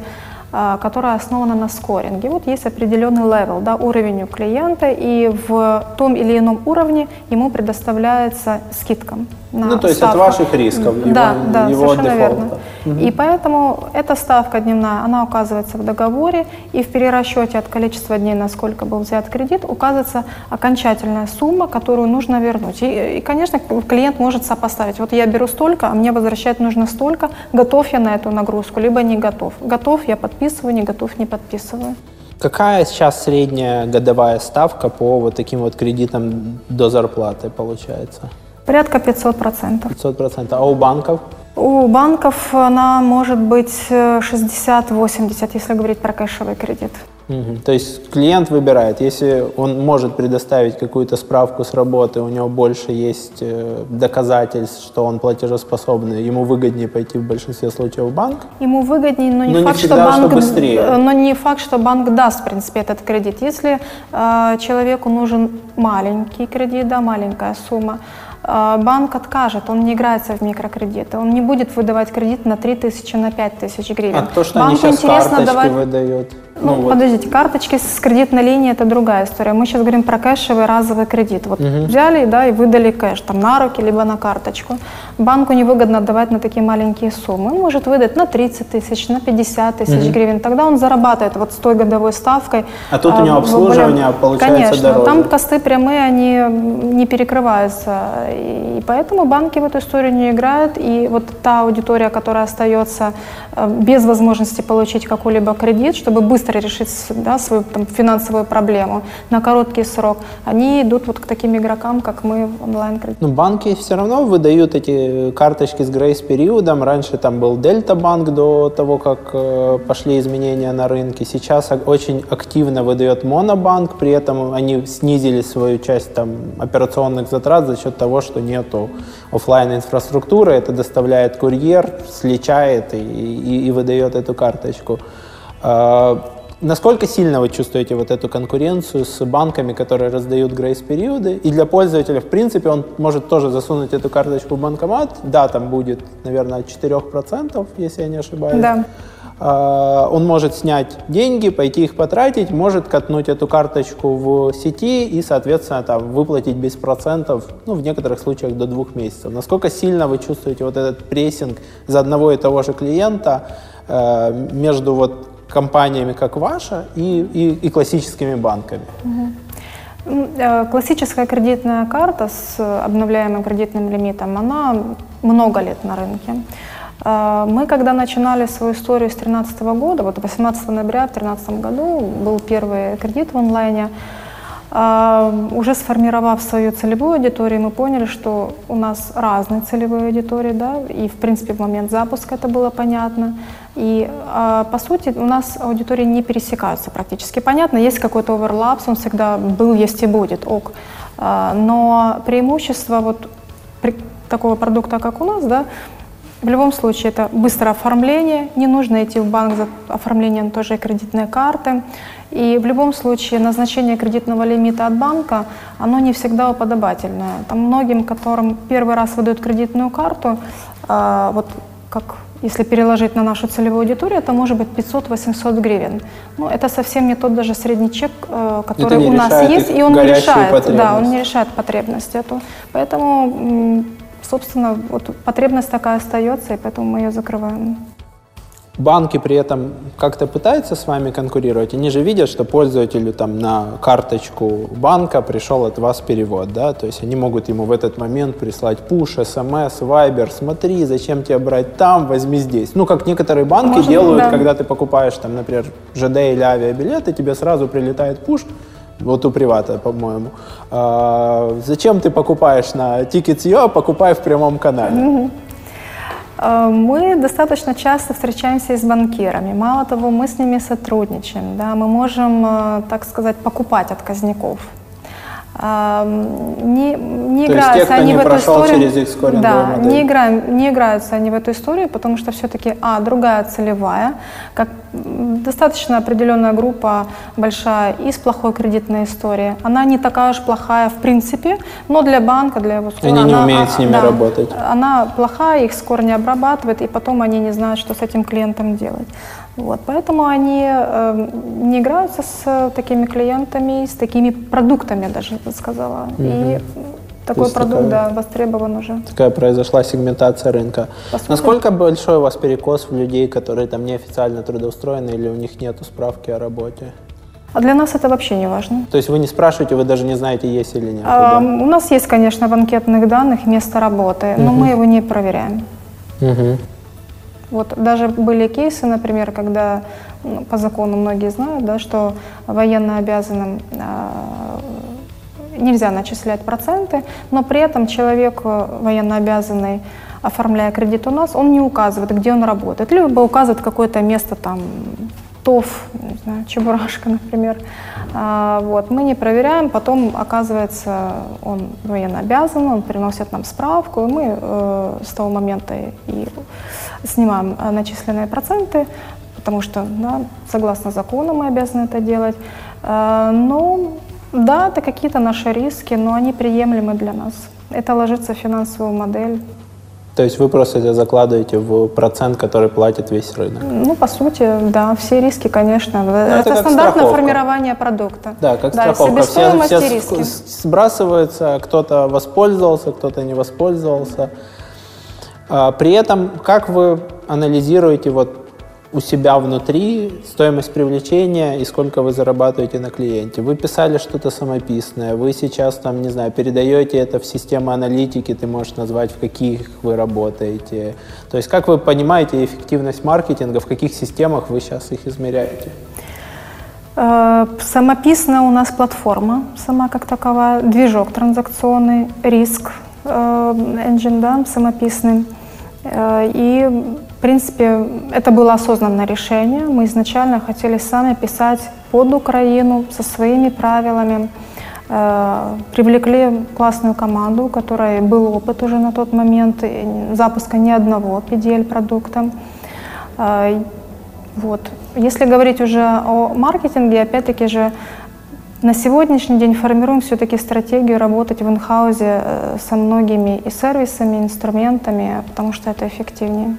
которая основана на скоринге. Вот есть определенный level, да, уровень у клиента, и в том или ином уровне ему предоставляется скидка. На Ну, то есть от ставку. ваших рисков, его- да, да, его совершенно дефолта. верно. И поэтому эта ставка дневная, она указывается в договоре, и в перерасчете от количества дней, на сколько был взят кредит, указывается окончательная сумма, которую нужно вернуть. И, и, конечно, клиент может сопоставить. Вот я беру столько, а мне возвращать нужно столько, готов я на эту нагрузку, либо не готов. Готов, я подписываю, не готов, не подписываю. Какая сейчас средняя годовая ставка по вот таким вот кредитам до зарплаты получается? Порядка 500 процентов. 500%. А у банков? У банков она может быть э, 60-80, если говорить про кэшевый кредит. Мгм. То есть клиент выбирает, если он может предоставить какую-то справку с работы, у него больше есть э, доказательств, что он платежеспособный, ему выгоднее пойти в большинстве случаев в банк. Ему выгоднее, но не Но не факт, что всегда, что банк, быстрее. э, но не факт, что банк даст, в принципе, этот кредит. Если э, человеку нужен маленький кредит, да, маленькая сумма, э, банк откажет, он не играется в микрокредиты, он не будет выдавать кредит на 3 тысячи, на 5 тысяч гривен. А то, что они Банку сейчас карточки давать- выдают. Ну, вот. подождите, карточки с кредитной линией это другая история. Мы сейчас говорим про кэшевый разовый кредит. Вот взяли, да, и выдали кэш там на руки либо на карточку. Банку невыгодно отдавать на такие маленькие суммы. Он может выдать на 30 тысяч, на 50 тысяч гривен. Тогда он зарабатывает вот с той годовой ставкой. А тут у него в- обслуживание в- получается Конечно, дороже. там косты прямые, они не перекрываются. И поэтому банки в эту историю не играют. И вот та аудитория, которая остается э, без возможности получить какой-либо кредит, чтобы быстро решить с- да, свою там, финансовую проблему на короткий срок, они идут вот к таким игрокам, как мы в онлайн-кредит. Ну, банки все равно выдают эти карточки с грейс-периодом. Раньше там был Дельта банк до того, как э, пошли изменения на рынке. Сейчас очень активно выдает Монобанк, при этом они снизили свою часть там, операционных затрат за счет того, что нету оффлайн инфраструктуры. Это доставляет курьер, сличает и, и- и выдает эту карточку. Насколько сильно вы чувствуете вот эту конкуренцию с банками, которые раздают грейс-периоды? И для пользователя, в принципе, он может тоже засунуть эту карточку в банкомат. Да, там будет, наверное, от 4%, если я не ошибаюсь. Да. А, Он может снять деньги, пойти их потратить, может катнуть эту карточку в сети и, соответственно, там, выплатить без процентов, ну, в некоторых случаях до двух месяцев. Насколько сильно вы чувствуете вот этот прессинг за одного и того же клиента э, между вот компаниями, как ваша, и, и, и классическими банками? Э, классическая кредитная карта с обновляемым кредитным лимитом, она много лет на рынке. Э, мы, когда начинали свою историю с 2013 года, вот 18 ноября в 2013 году был первый кредит в онлайне, уже сформировав свою целевую аудиторию, мы поняли, что у нас разные целевые аудитории, да, и в принципе в момент запуска это было понятно. И по сути у нас аудитории не пересекаются практически. Понятно, есть какой-то оверлапс, он всегда был, есть и будет, ок. Но преимущество вот такого продукта, как у нас, да, в любом случае это быстрое оформление, не нужно идти в банк за оформлением тоже кредитной карты. И в любом случае назначение кредитного лимита от банка, оно не всегда уподобательное. Там многим, которым первый раз выдают кредитную карту, э, вот как если переложить на нашу целевую аудиторию, это может быть 500-800 гривен. Но это совсем не тот даже средний чек, э, который у нас есть, и он не решает, да, он не решает потребность эту. Поэтому собственно, вот потребность такая остается, и поэтому мы ее закрываем. Банки при этом как-то пытаются с вами конкурировать? Они же видят, что пользователю там на карточку банка пришел от вас перевод, да? То есть они могут ему в этот момент прислать пуш, смс, вайбер, смотри, зачем тебе брать там, возьми здесь. Ну, как некоторые банки Может, делают, да. когда ты покупаешь там, например, ЖД или авиабилеты, тебе сразу прилетает пуш, вот у привата, по-моему. А, зачем ты покупаешь на Tickets.io, а покупай в прямом канале? А, мы достаточно часто встречаемся с банкирами. Мало того, мы с ними сотрудничаем. Да? Мы можем, э, так сказать, покупать отказников не, не играются они в эту историю. Через их да, не, играем, не играются они в эту историю, потому что все-таки, а, другая целевая, как достаточно определенная группа большая из плохой кредитной истории. Она не такая уж плохая в принципе, но для банка, для его скора, Они не она, умеют с ними да, работать. Она плохая, их скоро не обрабатывает, и потом они не знают, что с этим клиентом делать. Вот, поэтому они э, не играются с такими клиентами, с такими продуктами даже, я сказала. Угу. И такой продукт, такая, да, востребован уже. Такая произошла сегментация рынка. Посмотрим. Насколько большой у вас перекос в людей, которые там неофициально трудоустроены или у них нет справки о работе? А для нас это вообще не важно. То есть вы не спрашиваете, вы даже не знаете, есть или нет? А, у нас есть, конечно, в анкетных данных место работы, но угу. мы его не проверяем. Угу. Вот даже были кейсы, например, когда по закону многие знают, да, что военно обязанным э, нельзя начислять проценты, но при этом человек э, военно обязанный, оформляя кредит у нас, он не указывает, где он работает, либо указывает какое-то место там ТОВ, не знаю, Чебурашка, например. А, вот, мы не проверяем, потом оказывается, он военно обязан, он приносит нам справку, и мы э, с того момента и снимаем э, начисленные проценты, потому что, да, согласно закону мы обязаны это делать. Э, ну, да, это какие-то наши риски, но они приемлемы для нас. Это ложится в финансовую модель. То есть вы просто это закладываете в процент, который платит весь рынок? Ну, по сути, да, все риски, конечно. Ну, это это стандартное страховка. формирование продукта. Да, как да, страховка. Все, все риски. сбрасываются, кто-то воспользовался, кто-то не воспользовался. А, при этом, как вы анализируете вот у себя внутри стоимость привлечения и сколько вы зарабатываете на клиенте. Вы писали что-то самописное, вы сейчас там, не знаю, передаете это в систему аналитики, ты можешь назвать, в каких вы работаете. То есть как вы понимаете эффективность маркетинга, в каких системах вы сейчас их измеряете? Э, самописная у нас платформа, сама как таковая, движок транзакционный, риск, э, engine, да, самописный. Э, и в принципе, это было осознанное решение. Мы изначально хотели сами писать под Украину со своими правилами. Э, привлекли классную команду, у которой был опыт уже на тот момент запуска ни одного PDL-продукта. Э, вот. Если говорить уже о маркетинге, опять-таки же на сегодняшний день формируем все-таки стратегию работать в инхаузе э, со многими и сервисами, и инструментами, потому что это эффективнее.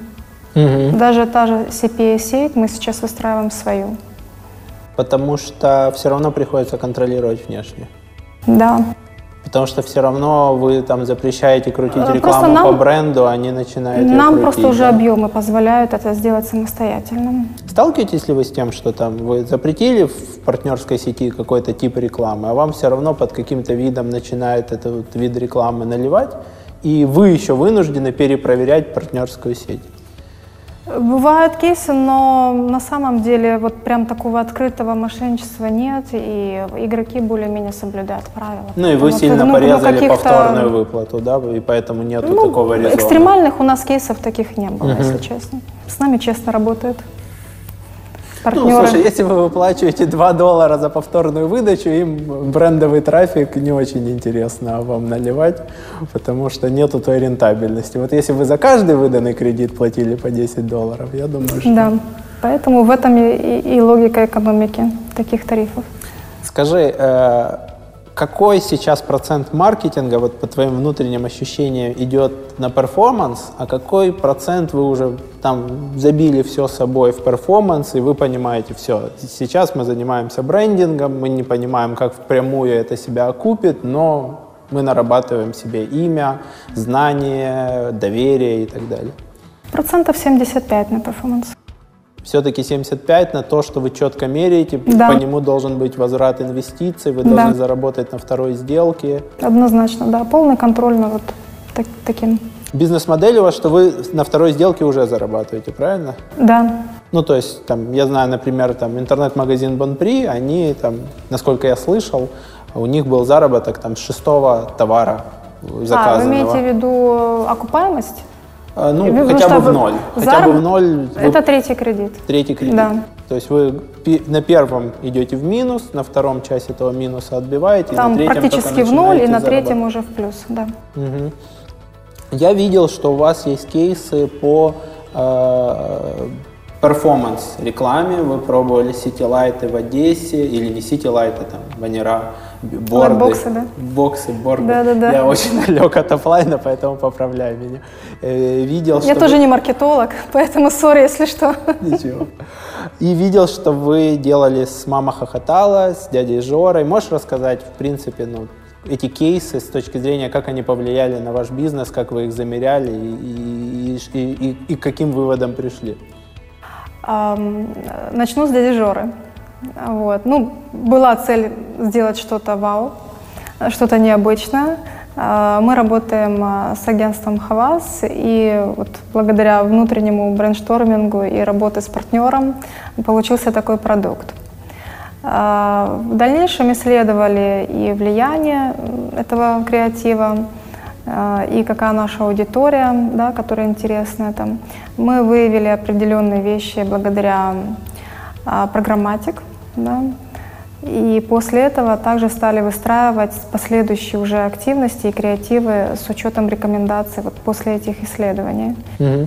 Угу. Даже та же CPA-сеть мы сейчас выстраиваем свою. Потому что все равно приходится контролировать внешне. Да. Потому что все равно вы там запрещаете крутить Э, рекламу просто нам- по бренду, они начинают Нам крутить, просто уже да? объемы позволяют это сделать самостоятельно. Сталкиваетесь ли вы с тем, что там вы запретили в партнерской сети какой-то тип рекламы, а вам все равно под каким-то видом начинает этот вот вид рекламы наливать, и вы еще вынуждены перепроверять партнерскую сеть? Бывают кейсы, но на самом деле вот прям такого открытого мошенничества нет, и игроки более-менее соблюдают правила. Ну и вы Потому что, сильно ну, ну, порезали каких-то, повторную выплату, да, и поэтому нету ну, такого резона. Экстремальных у нас кейсов таких не было, если честно. С нами честно работают Ну, партнеры. слушай, если вы выплачиваете 2 доллара за повторную выдачу, им брендовый трафик не очень интересно вам наливать, потому что нету той рентабельности. Вот если вы за каждый выданный кредит платили по 10 долларов, я думаю, что... Да, поэтому в этом и, и- и логика экономики таких тарифов. Скажи, э, какой сейчас процент маркетинга, вот по твоим внутренним ощущениям, идет на performance, а какой процент вы уже там забили все собой в performance, и вы понимаете, все, сейчас мы занимаемся брендингом, мы не понимаем, как впрямую это себя окупит, но мы нарабатываем себе имя, знание, доверие и так далее. Процентов 75 на performance. Все-таки 75 на то, что вы четко меряете, Да. по нему должен быть возврат инвестиций, вы Да. должны заработать на второй сделке. Однозначно, да. Полный контроль над вот так- таким. Бизнес-модель у вас, что вы на второй сделке уже зарабатываете, правильно? Да, Ну, то есть, там, я знаю, например, там, интернет-магазин Бонпри, они, там, насколько я слышал, у них был заработок там, с шестого товара А, вы заказанного. имеете в виду окупаемость? А, ну, Вы- вы хотя что, бы в вы- ноль. Хотя бы в ноль вы- Это третий кредит. третий кредит. Да. То есть вы на первом идете в минус, на втором часть этого минуса отбиваете, и на Там третьем практически в ноль, и на третьем уже в плюс, да. Мгм. Я видел, что у вас есть кейсы по э, performance рекламе. Вы пробовали city-lights в Одессе или не city-lights, там, баннера, борды. Лайтбоксы, да? Боксы, борды. Да-да-да. Я очень далек от оффлайна, поэтому поправляй меня. Э, видел, Я что тоже вы- не маркетолог, поэтому сори, если что. Ничего. И видел, что вы делали с «Мама хохотала», с дядей Жорой. Можешь рассказать, в принципе, ну, эти кейсы с точки зрения, как они повлияли на ваш бизнес, как вы их замеряли и, и, и- и- и к каким выводам пришли? Начну с дяди Жоры. Вот. Ну, была цель сделать что-то вау, что-то необычное. А, Мы работаем а, с агентством Хавас, и вот благодаря внутреннему брейнштормингу и работе с партнером получился такой продукт. А, В дальнейшем исследовали и влияние этого креатива, и какая наша аудитория, да, которая интересная там. Мы выявили определенные вещи благодаря программатик, да, и после этого также стали выстраивать последующие уже активности и креативы с учетом рекомендаций вот после этих исследований.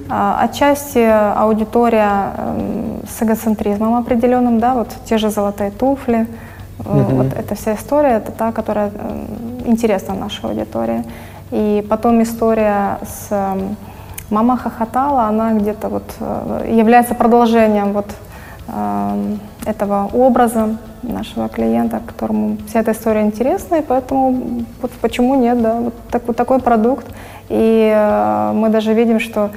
А, Отчасти аудитория эм, с эгоцентризмом определенным, да, вот те же золотые туфли, э, вот эта вся история, это та, которая эм, интересна нашей аудитории. И потом история с эм, «Мама хохотала», она где-то вот э, является продолжением вот этого образа нашего клиента, которому вся эта история интересна, и поэтому вот почему нет, да, вот, так- вот такой продукт. И э, мы даже видим, что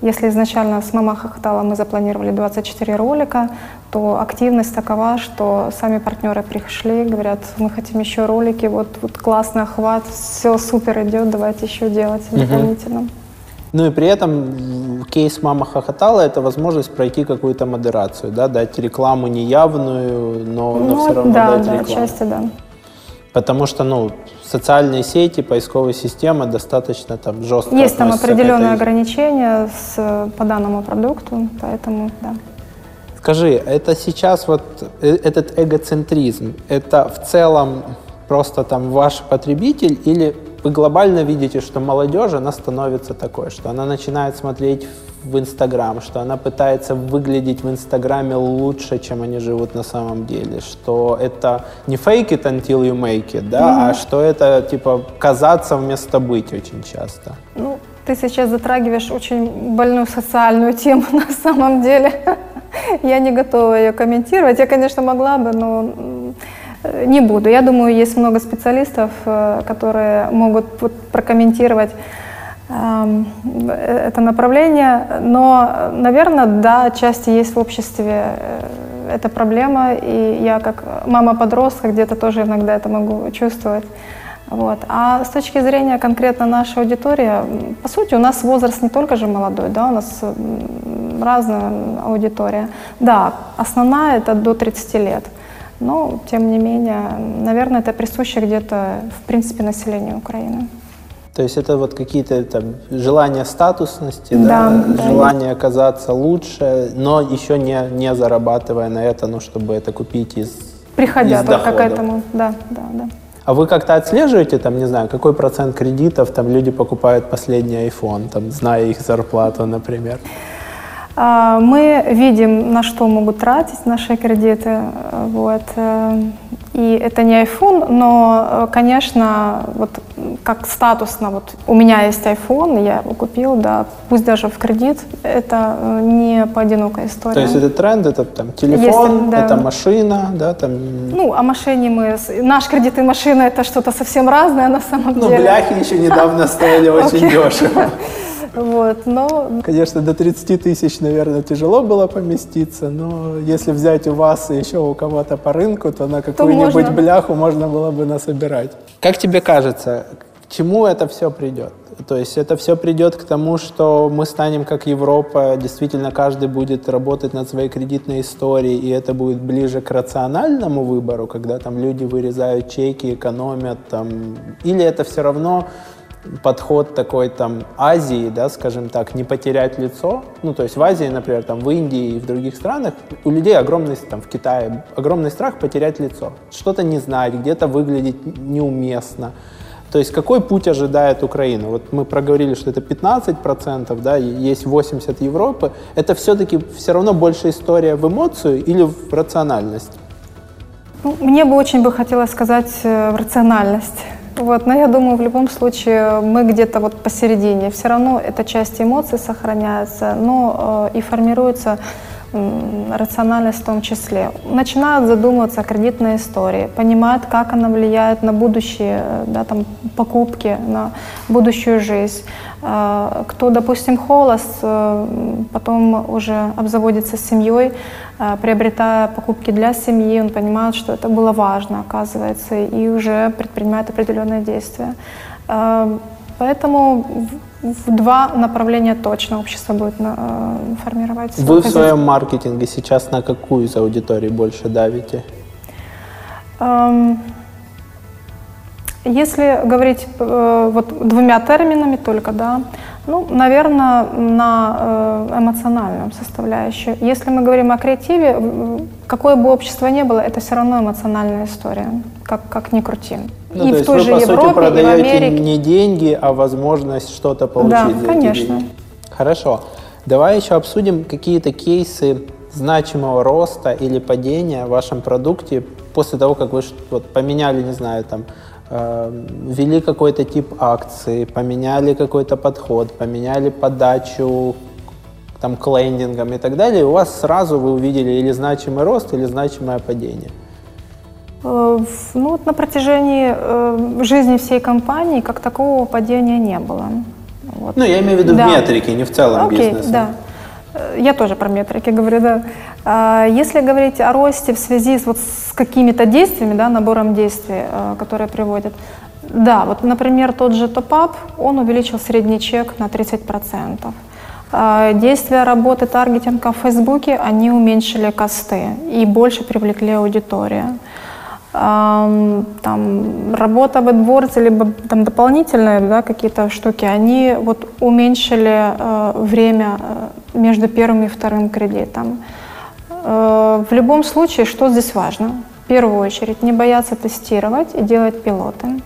если изначально с «Мама хохотала» мы запланировали 24 ролика, то активность такова, что сами партнеры пришли, говорят, мы хотим еще ролики, вот, вот классный охват, все супер идет, давайте еще делать дополнительно. Ну и при этом кейс «Мама хохотала» — это возможность пройти какую-то модерацию, да, дать рекламу неявную, но, но все равно Ну, да, дать да, рекламу. отчасти да. Потому что, ну, социальные сети, поисковые системы достаточно там жестко Есть там определенные ограничения с, по данному продукту, поэтому да. Скажи, это сейчас вот э, этот эгоцентризм, это в целом просто там ваш потребитель или вы глобально видите, что молодежь, она становится такой, что она начинает смотреть в Инстаграм, что она пытается выглядеть в Инстаграме лучше, чем они живут на самом деле, что это не fake it until you make it, да, а что это типа казаться вместо быть очень часто. Ну, ты сейчас затрагиваешь очень больную социальную тему на самом деле. Я не готова ее комментировать. Я, конечно, могла бы, но Не буду. Я думаю, есть много специалистов, э, которые могут прокомментировать эм, э, это направление. Но, наверное, да, отчасти есть в обществе э, эта проблема. И я как мама подростка где-то тоже иногда это могу чувствовать. Вот. А с точки зрения конкретно нашей аудитории, по сути, у нас возраст не только же молодой, да, у нас разная аудитория. Да, основная это до 30 лет. Но, тем не менее, наверное, это присуще где-то, в принципе, населению Украины. То есть это вот какие-то там желания статусности, Да, да, да, желание оказаться лучше, но еще не, не зарабатывая на это, ну, чтобы это купить из, Приходя из только к этому, да, да, да. А вы как-то отслеживаете, там, не знаю, какой процент кредитов там люди покупают последний iPhone, там, зная их зарплату, например? А, Мы видим, на что могут тратить наши кредиты. Вот. э, И это не iPhone, но, э, конечно, вот как статусно, вот у меня есть iPhone, я его купил, да, пусть даже в кредит, это э, не поодинокая история. То есть это тренд, это там телефон, Если, да. это машина, да, там, Ну, о машине мы... Наш кредит и машина – это что-то совсем разное на самом ну, деле. бляхи еще недавно стоили очень дешево. Вот, но Конечно, до 30 тысяч, наверное, тяжело было поместиться, но если взять у вас и еще у кого-то по рынку, то на какую-нибудь можно. бляху можно было бы насобирать. Как тебе кажется, к чему это все придет? То есть это все придет к тому, что мы станем как Европа, действительно каждый будет работать над своей кредитной историей, и это будет ближе к рациональному выбору, когда там люди вырезают чеки, экономят там, или это все равно подход такой там Азии, да, скажем так, не потерять лицо. Ну, то есть в Азии, например, там в Индии и в других странах у людей огромный, там в Китае, огромный страх потерять лицо. Что-то не знать, где-то выглядеть неуместно. То есть какой путь ожидает Украина? Вот мы проговорили, что это 15%, да, есть 80 Европы. Это все-таки все равно больше история в эмоцию или в рациональность? Ну, мне бы очень бы хотелось сказать э, в рациональность. Вот, но я думаю, в любом случае мы где-то вот посередине. Все равно эта часть эмоций сохраняется, но э, и формируется рациональность в том числе. Начинают задумываться о кредитной истории, понимают, как она влияет на будущие э, да, там, покупки, на будущую жизнь. Э, Кто, допустим, холост, э, потом уже обзаводится семьей, э, приобретая покупки для семьи, он понимает, что это было важно, оказывается, и уже предпринимает определенные действия. Поэтому в два направления точно общество будет э, формировать. Вы в своем маркетинге сейчас на какую из аудиторий больше давите? Эм, Если говорить э, вот двумя терминами только, да, ну, наверное, на э, эмоциональном составляющую. Если мы говорим о креативе, какое бы общество ни было, это все равно эмоциональная история, как, как ни крути. Ну, и то в той вы, же по сути, Европе, и в продаете Америке. не деньги, а возможность что-то получить Да, конечно. деньги. Хорошо. Давай еще обсудим какие-то кейсы значимого роста или падения в вашем продукте после того, как вы вот, поменяли, не знаю, там, ввели какой-то тип акции, поменяли какой-то подход, поменяли подачу там, к лендингам и так далее, и у вас сразу вы увидели или значимый рост, или значимое падение. Э, Ну, вот на протяжении э, жизни всей компании как такого падения не было. Вот. Ну, я имею в виду Да. в метрике, не в целом Окей, бизнесе. да. Э, Я тоже про метрики говорю, да. А, Если говорить о росте в связи с, вот, с какими-то действиями, да, набором действий, э, которые приводят, да, вот, например, тот же топ-ап, он увеличил средний чек на 30%. А, Действия работы таргетинга в Фейсбуке, они уменьшили косты и больше привлекли аудиторию. Ам, там, работа в AdWords, либо там дополнительные да, какие-то штуки, они вот уменьшили э, время э, между первым и вторым кредитом. Э, в любом случае, что здесь важно? В первую очередь, не бояться тестировать и делать пилоты.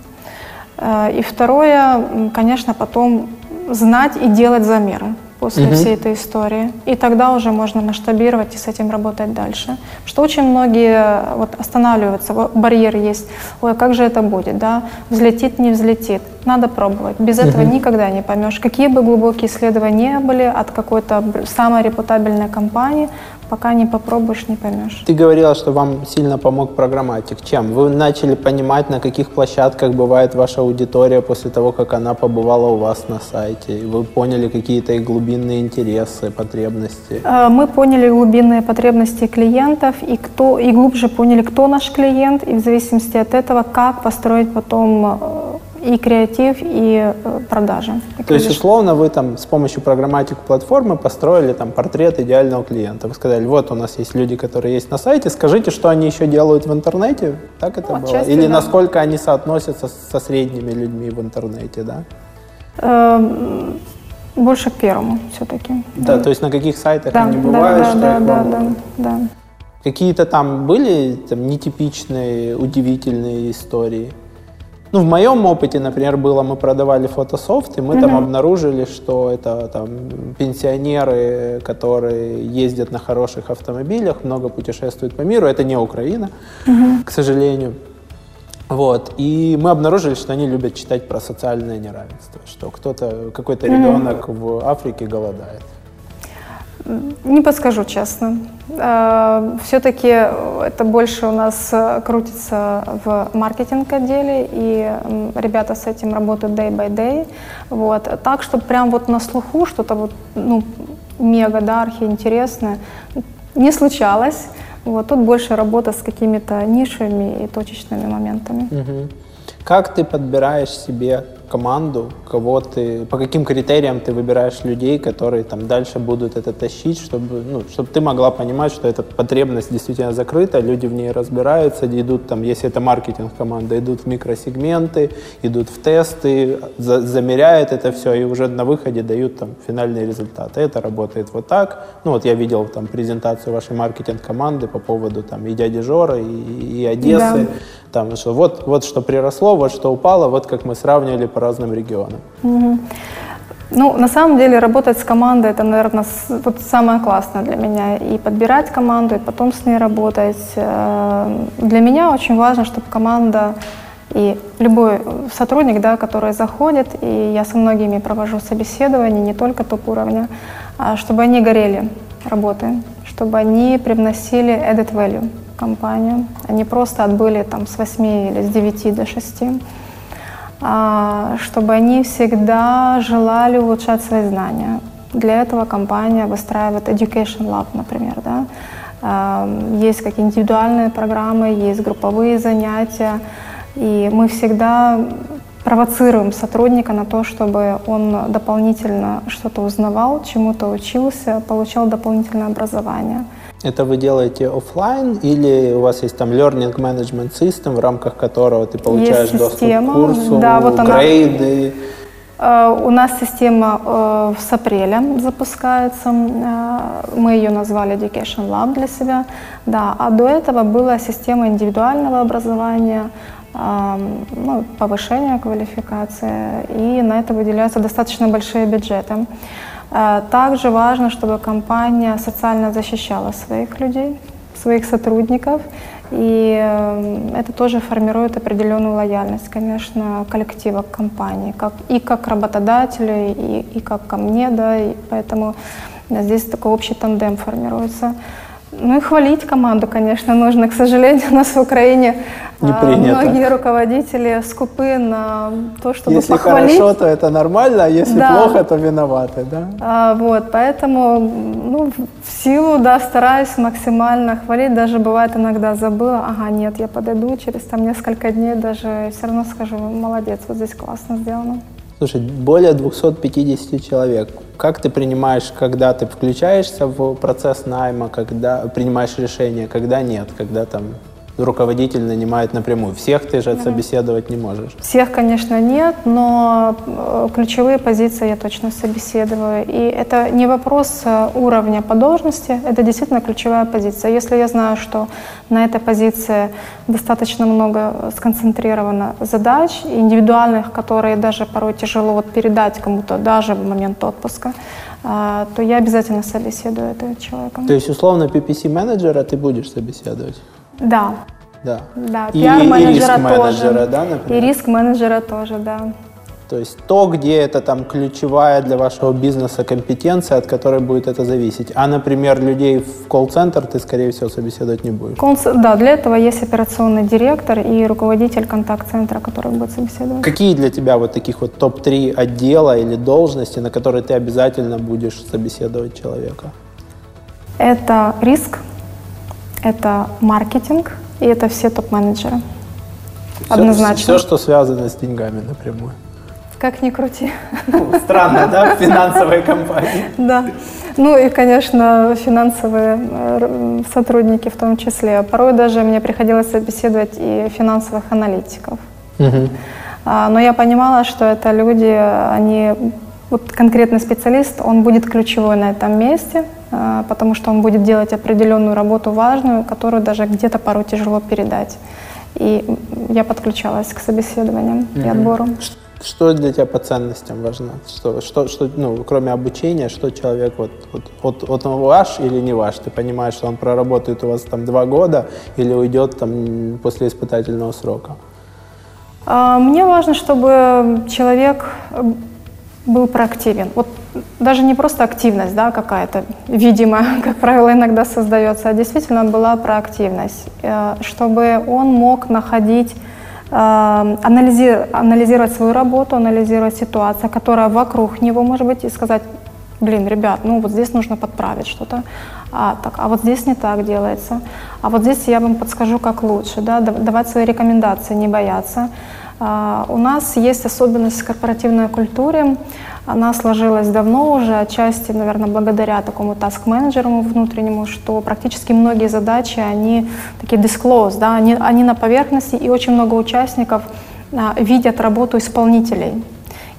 Э, и второе, конечно, потом знать и делать замеры после Мгм. всей этой истории. И тогда уже можно масштабировать и с этим работать дальше. Что очень многие э, вот, останавливаются, вот барьер есть. Ой, а как же это будет, да? Взлетит, не взлетит. Надо пробовать. Без этого никогда не поймешь. Какие бы глубокие исследования не были от какой-то самой репутабельной компании, пока не попробуешь, не поймешь. Ты говорила, что вам сильно помог программатик. Чем? Вы начали понимать, на каких площадках бывает ваша аудитория после того, как она побывала у вас на сайте. Вы поняли какие-то глубинные интересы, потребности. Э, Мы поняли глубинные потребности клиентов и, кто, и глубже поняли, кто наш клиент, и в зависимости от этого, как построить потом э, и креатив, и э, продажи. И То есть, условно, вы там с помощью программатик платформы построили там портрет идеального клиента. Вы сказали, вот у нас есть люди, которые есть на сайте, скажите, что они еще делают в интернете? Так это Ну, было? отчасти Или да. насколько они соотносятся со средними людьми в интернете, да? Э, Больше к первому все-таки. Да, то есть на каких сайтах Да, они да, бывают, да, что да, да, да, да. Какие-то там были там, нетипичные, удивительные истории? Ну, в моем опыте, например, было, мы продавали фотософт, и мы там обнаружили, что это там пенсионеры, которые ездят на хороших автомобилях, много путешествуют по миру. Это не Украина, к сожалению. Вот. И мы обнаружили, что они любят читать про социальное неравенство, что кто-то, какой-то ребенок в Африке голодает. Не подскажу честно. Все-таки это больше у нас э, крутится в маркетинг отделе, и ребята с этим работают day by day. Вот. Так, чтобы прям вот на слуху что-то вот, ну, мега, да, архиинтересное, не случалось. Вот. Тут больше работа с какими-то нишами и точечными моментами. Мгм. Как ты подбираешь себе команду, кого ты, по каким критериям ты выбираешь людей, которые там дальше будут это тащить, чтобы, ну, чтобы ты могла понимать, что эта потребность действительно закрыта, люди в ней разбираются, идут там, если это маркетинг команда, идут в микросегменты, идут в тесты, за- замеряют это все и уже на выходе дают там финальные результаты. Это работает вот так. Ну вот я видел там презентацию вашей маркетинг команды по поводу там и дяди Жора, и, и Одессы. Да. Там, что вот, вот что приросло, вот что упало, вот как мы сравнивали разным регионам. Ну, на самом деле, работать с командой это, наверное, вот самое классное для меня. И подбирать команду, и потом с ней работать. Э, Для меня очень важно, чтобы команда и любой сотрудник, да, который заходит, и я со многими провожу собеседования, не только топ-уровня, а чтобы они горели работой, чтобы они привносили added value в компанию, они просто отбыли там с 8 или с 9 до 6 а, чтобы они всегда желали улучшать свои знания. Для этого компания выстраивает Education Lab, например. Да? А, Есть как индивидуальные программы, есть групповые занятия, и мы всегда провоцируем сотрудника на то, чтобы он дополнительно что-то узнавал, чему-то учился, получал дополнительное образование. Это вы делаете оффлайн или у вас есть там learning management system, в рамках которого ты получаешь доступ система, к курсу, да, вот она. грейды? Э, У нас система э, с апреля запускается. Э, Мы ее назвали Education Lab для себя. Да, а до этого была система индивидуального образования, э, ну, повышения квалификации, и на это выделяются достаточно большие бюджеты. Э, Также важно, чтобы компания социально защищала своих людей, своих сотрудников, и э, это тоже формирует определенную лояльность, конечно, коллектива к компании, как, и как работодателю, и, и как ко мне, да, и поэтому здесь такой общий тандем формируется. Ну и хвалить команду, конечно, нужно. К сожалению, у нас в Украине Не а, принято. многие руководители скупы на то, чтобы Если похвалить. хорошо, то это нормально, а если Да. плохо, то виноваты, да? А, вот, поэтому ну, в силу, да, стараюсь максимально хвалить. Даже бывает иногда забыла, ага, нет, я подойду через там несколько дней, даже все равно скажу, молодец, вот здесь классно сделано. Слушай, более 250 человек. Как ты принимаешь, когда ты включаешься в процесс найма, когда принимаешь решение, когда нет, когда там руководитель нанимает напрямую? Всех ты же отсобеседовать не можешь. Всех, конечно, нет, но э, ключевые позиции я точно собеседую. И это не вопрос э, уровня по должности, это действительно ключевая позиция. Если я знаю, что на этой позиции достаточно много сконцентрировано задач, индивидуальных, которые даже порой тяжело вот передать кому-то, даже в момент отпуска, э, то я обязательно собеседую этого человека. То есть, условно, PPC-менеджера ты будешь собеседовать? Да, Да. да, И- пиар-менеджера тоже. да, например? И риск-менеджера тоже, да. То есть то, где это там ключевая для вашего бизнеса компетенция, от которой будет это зависеть. А, например, людей в колл-центр ты, скорее всего, собеседовать не будешь. Конс- Да, для этого есть операционный директор и руководитель контакт-центра, который будет собеседовать. Какие для тебя вот таких вот топ-3 отдела или должности, на которые ты обязательно будешь собеседовать человека? Это риск, это маркетинг и это все топ-менеджеры. Однозначно. Все, что связано с деньгами напрямую. Как ни крути. Ну, странно, да, в финансовой компании? Да. Ну и, конечно, финансовые э, сотрудники в том числе. Порой даже мне приходилось собеседовать и финансовых аналитиков. А, Но я понимала, что это люди, они, вот конкретный специалист, он будет ключевой на этом месте, а, потому что он будет делать определенную работу важную, которую даже где-то порой тяжело передать. И я подключалась к собеседованиям и отбору. Что для тебя по ценностям важно? Что, что, что ну, кроме обучения, что человек, вот, вот, вот, вот он ваш или не ваш? Ты понимаешь, что он проработает у вас там два года или уйдет там после испытательного срока? А, Мне важно, чтобы человек был проактивен. Вот даже не просто активность да, какая-то видимая, как правило, иногда создается, а действительно была проактивность, э, чтобы он мог находить, э, анализи- анализировать свою работу, анализировать ситуацию, которая вокруг него может быть, и сказать, блин, ребят, ну вот здесь нужно подправить что-то, а, так, а вот здесь не так делается, а вот здесь я вам подскажу, как лучше, да, дав- давать свои рекомендации, не бояться. А, у нас есть особенность в корпоративной культуре, она сложилась давно уже, отчасти, наверное, благодаря такому таск-менеджеру внутреннему, что практически многие задачи, они такие disclosed, да, они, они на поверхности, и очень много участников а, видят работу исполнителей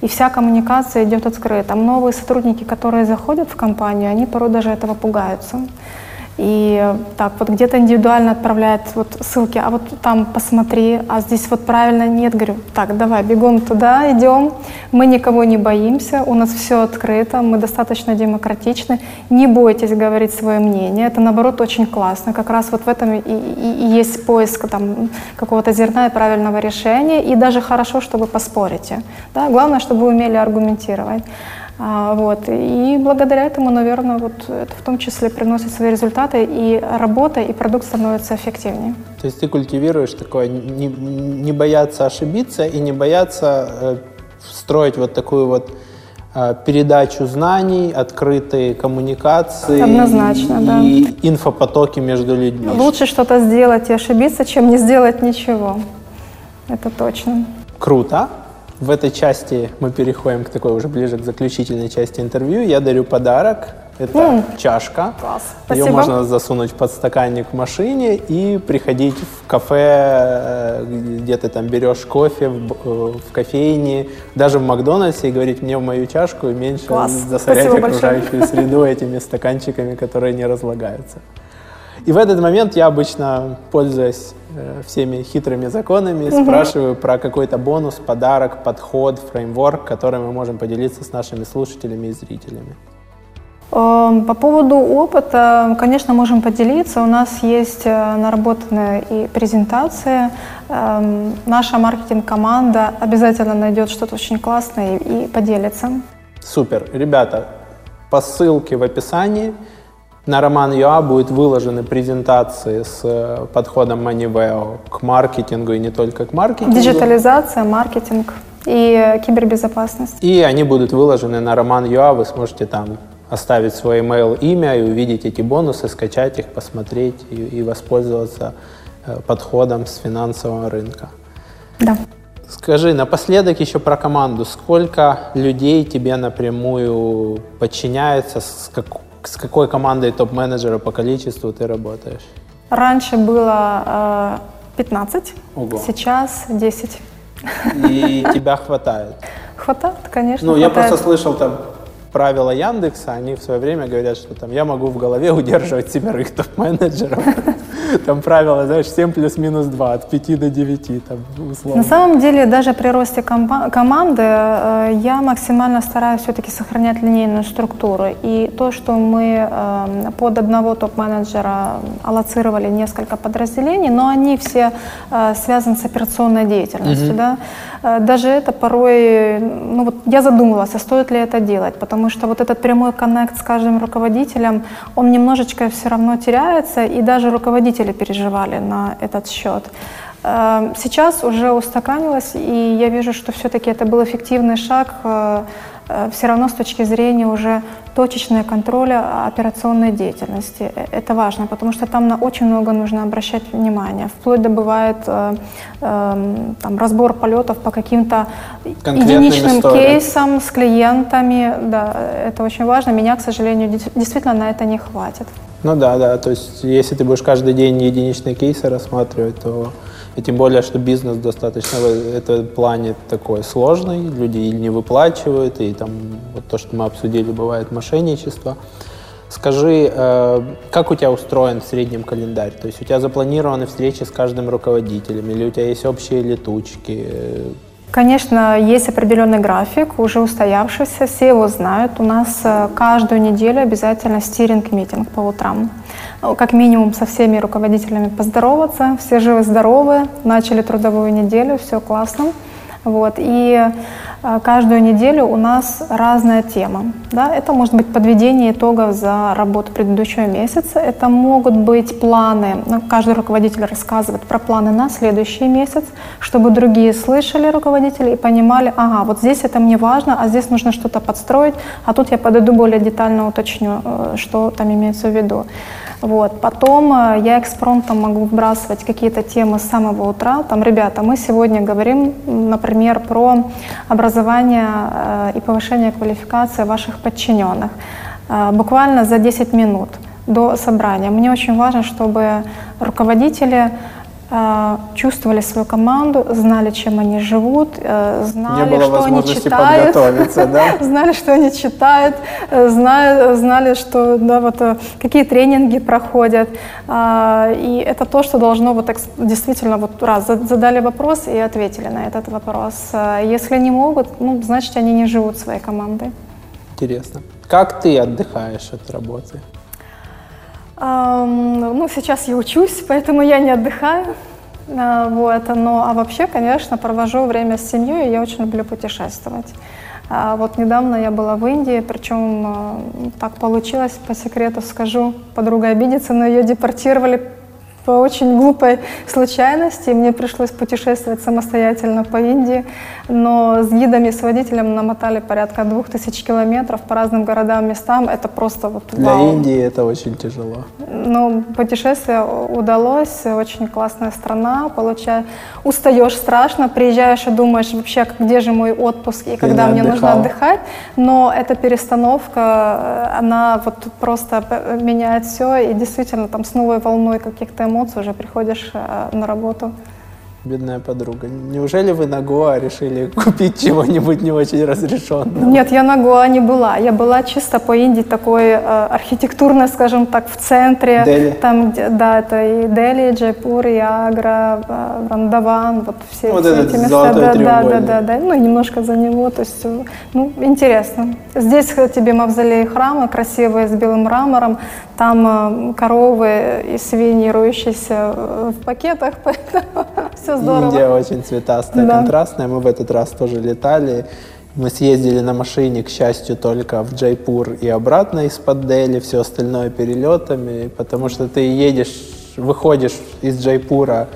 и вся коммуникация идет открыто. Новые сотрудники, которые заходят в компанию, они порой даже этого пугаются. И так вот где-то индивидуально отправляет вот ссылки, а вот там посмотри, а здесь вот правильно нет. Говорю, так, давай, бегом туда, идем. Мы никого не боимся, у нас все открыто, мы достаточно демократичны. Не бойтесь говорить свое мнение, это наоборот очень классно. Как раз вот в этом и, и- и есть поиск там, какого-то зерна и правильного решения. И даже хорошо, чтобы поспорите. Да? Главное, чтобы вы умели аргументировать. А, вот. И благодаря этому, наверное, вот это в том числе приносит свои результаты, и работа, и продукт становится эффективнее. То есть ты культивируешь такое, не, не бояться ошибиться и не бояться э, строить вот такую вот э, передачу знаний, открытые коммуникации Однозначно, и, да. и инфопотоки между людьми. Лучше что-то сделать и ошибиться, чем не сделать ничего. Это точно. Круто. В этой части мы переходим к такой уже ближе к заключительной части интервью. Я дарю подарок. Это чашка. Класс. Ее Спасибо. можно засунуть в подстаканник в машине и приходить в кафе, э, где ты там берешь кофе в, б- э, в кофейне, даже в Макдональдсе и говорить мне в мою чашку и меньше Класс. засорять Спасибо большое. окружающую среду этими стаканчиками, которые не разлагаются. И в этот момент я обычно, пользуясь э, всеми хитрыми законами, спрашиваю про какой-то бонус, подарок, подход, фреймворк, которым мы можем поделиться с нашими слушателями и зрителями. Эм, По поводу опыта, конечно, можем поделиться. У нас есть э, наработанная и презентация. Эм, Наша маркетинг-команда обязательно найдет что-то очень классное и поделится. Супер. Ребята, по ссылке в описании на Роман.ua будут выложены презентации с э, подходом MoneyVeo к маркетингу и не только к маркетингу. Диджитализация, маркетинг и кибербезопасность. И они будут выложены на Роман.ua, вы сможете там оставить свой email, имя и увидеть эти бонусы, скачать их, посмотреть и, и воспользоваться э, подходом с финансового рынка. Да. Скажи напоследок еще про команду. Сколько людей тебе напрямую подчиняется? С, как- с какой командой топ-менеджера по количеству ты работаешь? Раньше было э, 15, Ого. сейчас 10. И тебя хватает? Хватает, конечно. Ну, я хватает. просто слышал там правила Яндекса, они в свое время говорят, что там я могу в голове удерживать семерых топ-менеджеров. Там правило, знаешь, 7 плюс-минус 2, от 5 до 9, там, условно. На самом деле, даже при росте команды э, я максимально стараюсь все-таки сохранять линейную структуру. И то, что мы э, под одного топ-менеджера аллоцировали несколько подразделений, но они все э, связаны с операционной деятельностью. Да? Э, Даже это порой, ну вот я задумывалась, а стоит ли это делать, потому что вот этот прямой коннект с каждым руководителем, он немножечко все равно теряется, и даже руководители переживали на этот счет. Э, Сейчас уже устаканилось, и я вижу, что все-таки это был эффективный шаг, все равно с точки зрения уже точечного контроля операционной деятельности. Э, Это важно, потому что там на очень много нужно обращать внимание. Вплоть до бывает э, э, там, разбор полетов по каким-то единичным историям. кейсам с клиентами. Да, это очень важно. Меня, к сожалению, действительно на это не хватит. Ну да, да, то есть если ты будешь каждый день единичные кейсы рассматривать, то и тем более, что бизнес достаточно в этом плане такой сложный, люди не выплачивают, и там вот то, что мы обсудили, бывает мошенничество. Скажи, э, как у тебя устроен в среднем календарь? То есть у тебя запланированы встречи с каждым руководителем, или у тебя есть общие летучки? Конечно, есть определенный график, уже устоявшийся, все его знают. У нас э, каждую неделю обязательно стиринг-митинг по утрам. Ну, Как минимум со всеми руководителями поздороваться, все живы-здоровы, начали трудовую неделю, все классно. Вот. И э, каждую неделю у нас разная тема. Да? Это может быть подведение итогов за работу предыдущего месяца, это могут быть планы, ну, каждый руководитель рассказывает про планы на следующий месяц, чтобы другие слышали руководители и понимали, ага, вот здесь это мне важно, а здесь нужно что-то подстроить, а тут я подойду более детально уточню, э, что там имеется в виду. Вот. Потом э, я экспромтом могу вбрасывать какие-то темы с самого утра. Там, ребята, мы сегодня говорим, например, про образование э, и повышение квалификации ваших подчиненных. Э, Буквально за 10 минут до собрания. Мне очень важно, чтобы руководители чувствовали свою команду, знали, чем они живут, э, знали, что они читают, да? знали, что они читают, э, знали, знали что, да, вот, э, какие тренинги проходят. А, И это то, что должно вот так действительно вот раз за- задали вопрос и ответили на этот вопрос. А Если не могут, ну, значит, они не живут своей командой. Интересно. Как ты отдыхаешь от работы? Ну, сейчас я учусь, поэтому я не отдыхаю. А, Вот, но, а вообще, конечно, провожу время с семьей, и я очень люблю путешествовать. А Вот недавно я была в Индии, причем а, так получилось, по секрету скажу, подруга обидится, но ее депортировали по очень глупой случайности. Мне пришлось путешествовать самостоятельно по Индии, но с гидами, с водителем намотали порядка двух тысяч километров по разным городам, местам. Это просто вот Для вау. Индии это очень тяжело. Ну, путешествие удалось, очень классная страна, получаешь, устаешь страшно, приезжаешь и думаешь вообще, где же мой отпуск и когда не мне нужно отдыхать, но эта перестановка, э, она вот просто п- меняет все, и действительно там с новой волной каких-то эмоций уже приходишь э, на работу. Бедная подруга. Неужели вы на Гоа решили купить чего-нибудь не очень разрешенного? Нет, я на Гоа не была. Я была чисто по Индии такой э, архитектурной, скажем так, в центре. Дели. Там, где, да, это и Дели, Джайпур, и Агра, э, Врандаван, вот все, Вот все эти места. Да, да, да, да, да. Ну, и немножко за него. То есть, э, ну, интересно. Здесь э, тебе мавзолей храмы красивые с белым мрамором. Там э, коровы и свиньи, роющиеся в пакетах, поэтому все здорово. Индия очень цветастая, Да. контрастная. Мы в этот раз тоже летали. Мы съездили на машине, к счастью, только в Джайпур и обратно из-под Дели, все остальное перелетами, потому что ты едешь, выходишь из Джайпура,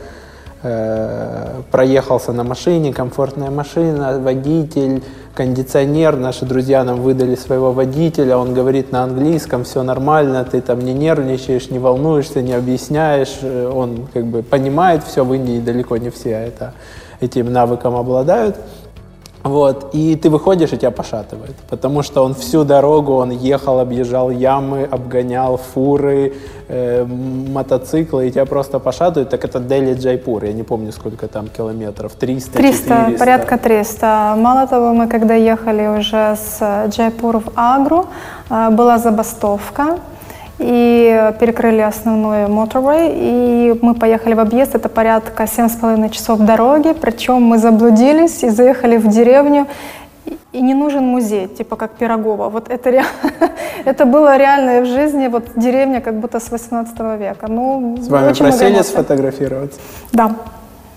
э, проехался на машине, комфортная машина, водитель, кондиционер. Наши друзья нам выдали своего водителя, он говорит на английском, все нормально, ты там не нервничаешь, не волнуешься, не объясняешь. Э, Он как бы понимает все, в Индии далеко не все это, этим навыком обладают. Вот, и ты выходишь, и тебя пошатывает, потому что он всю дорогу, он ехал, объезжал ямы, обгонял фуры, э, мотоциклы, и тебя просто пошатывает. Так это Дели Джайпур, я не помню, сколько там километров, 300, 300, 400. порядка 300. Мало того, мы когда ехали уже с Джайпур в Агру, э, была забастовка, и перекрыли основной motorway, и мы поехали в объезд, это порядка 7,5 часов дороги, причем мы заблудились и заехали в деревню, и не нужен музей, типа как Пирогова. Вот это, ре... это было реально в жизни, вот деревня как будто с 18 века. Ну, С вами очень просили много сфотографироваться? Да,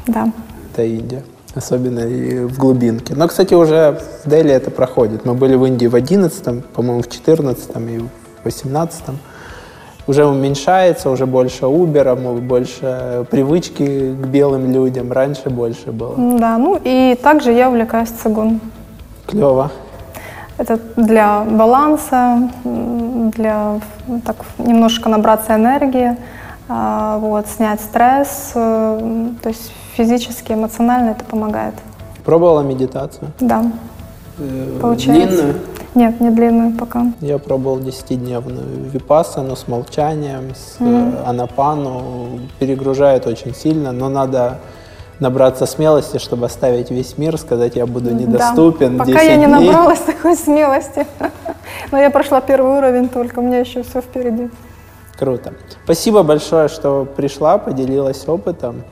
да. Это Индия. Особенно и в глубинке. Но, кстати, уже в Дели это проходит. Мы были в Индии в 11 по-моему, в 14 и в 18 Уже уменьшается, уже больше Uber, больше привычки к белым людям. Раньше больше было. Да, ну и также я увлекаюсь цигун. Клево. Это для баланса, для так, немножко набраться энергии, а, вот, снять стресс, э, то есть физически, эмоционально это помогает. Пробовала медитацию? Да, Э, получается. Длинную? Нет, не длинную пока. Я пробовал 10-дневную випассану с молчанием, с э, анапану. Перегружает очень сильно, но надо набраться смелости, чтобы оставить весь мир, сказать, я буду недоступен. Да. Пока 10 я не дней. набралась такой смелости. Но я прошла первый уровень только, у меня еще все впереди. Круто. Спасибо большое, что пришла, поделилась опытом.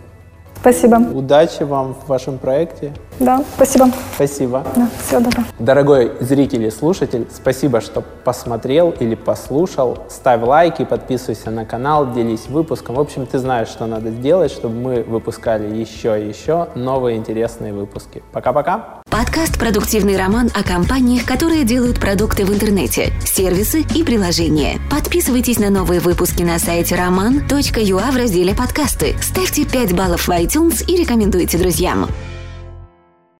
Спасибо. Удачи вам в вашем проекте. Да, спасибо. Спасибо. Да, всего доброго. Дорогой зритель и слушатель, спасибо, что посмотрел или послушал. Ставь лайки, подписывайся на канал, делись выпуском. В общем, ты знаешь, что надо сделать, чтобы мы выпускали еще и еще новые интересные выпуски. Пока-пока. Подкаст «Продуктивный роман» о компаниях, которые делают продукты в интернете, сервисы и приложения. Подписывайтесь на новые выпуски на сайте roman.ua в разделе «Подкасты». Ставьте 5 баллов в iTunes и рекомендуйте друзьям.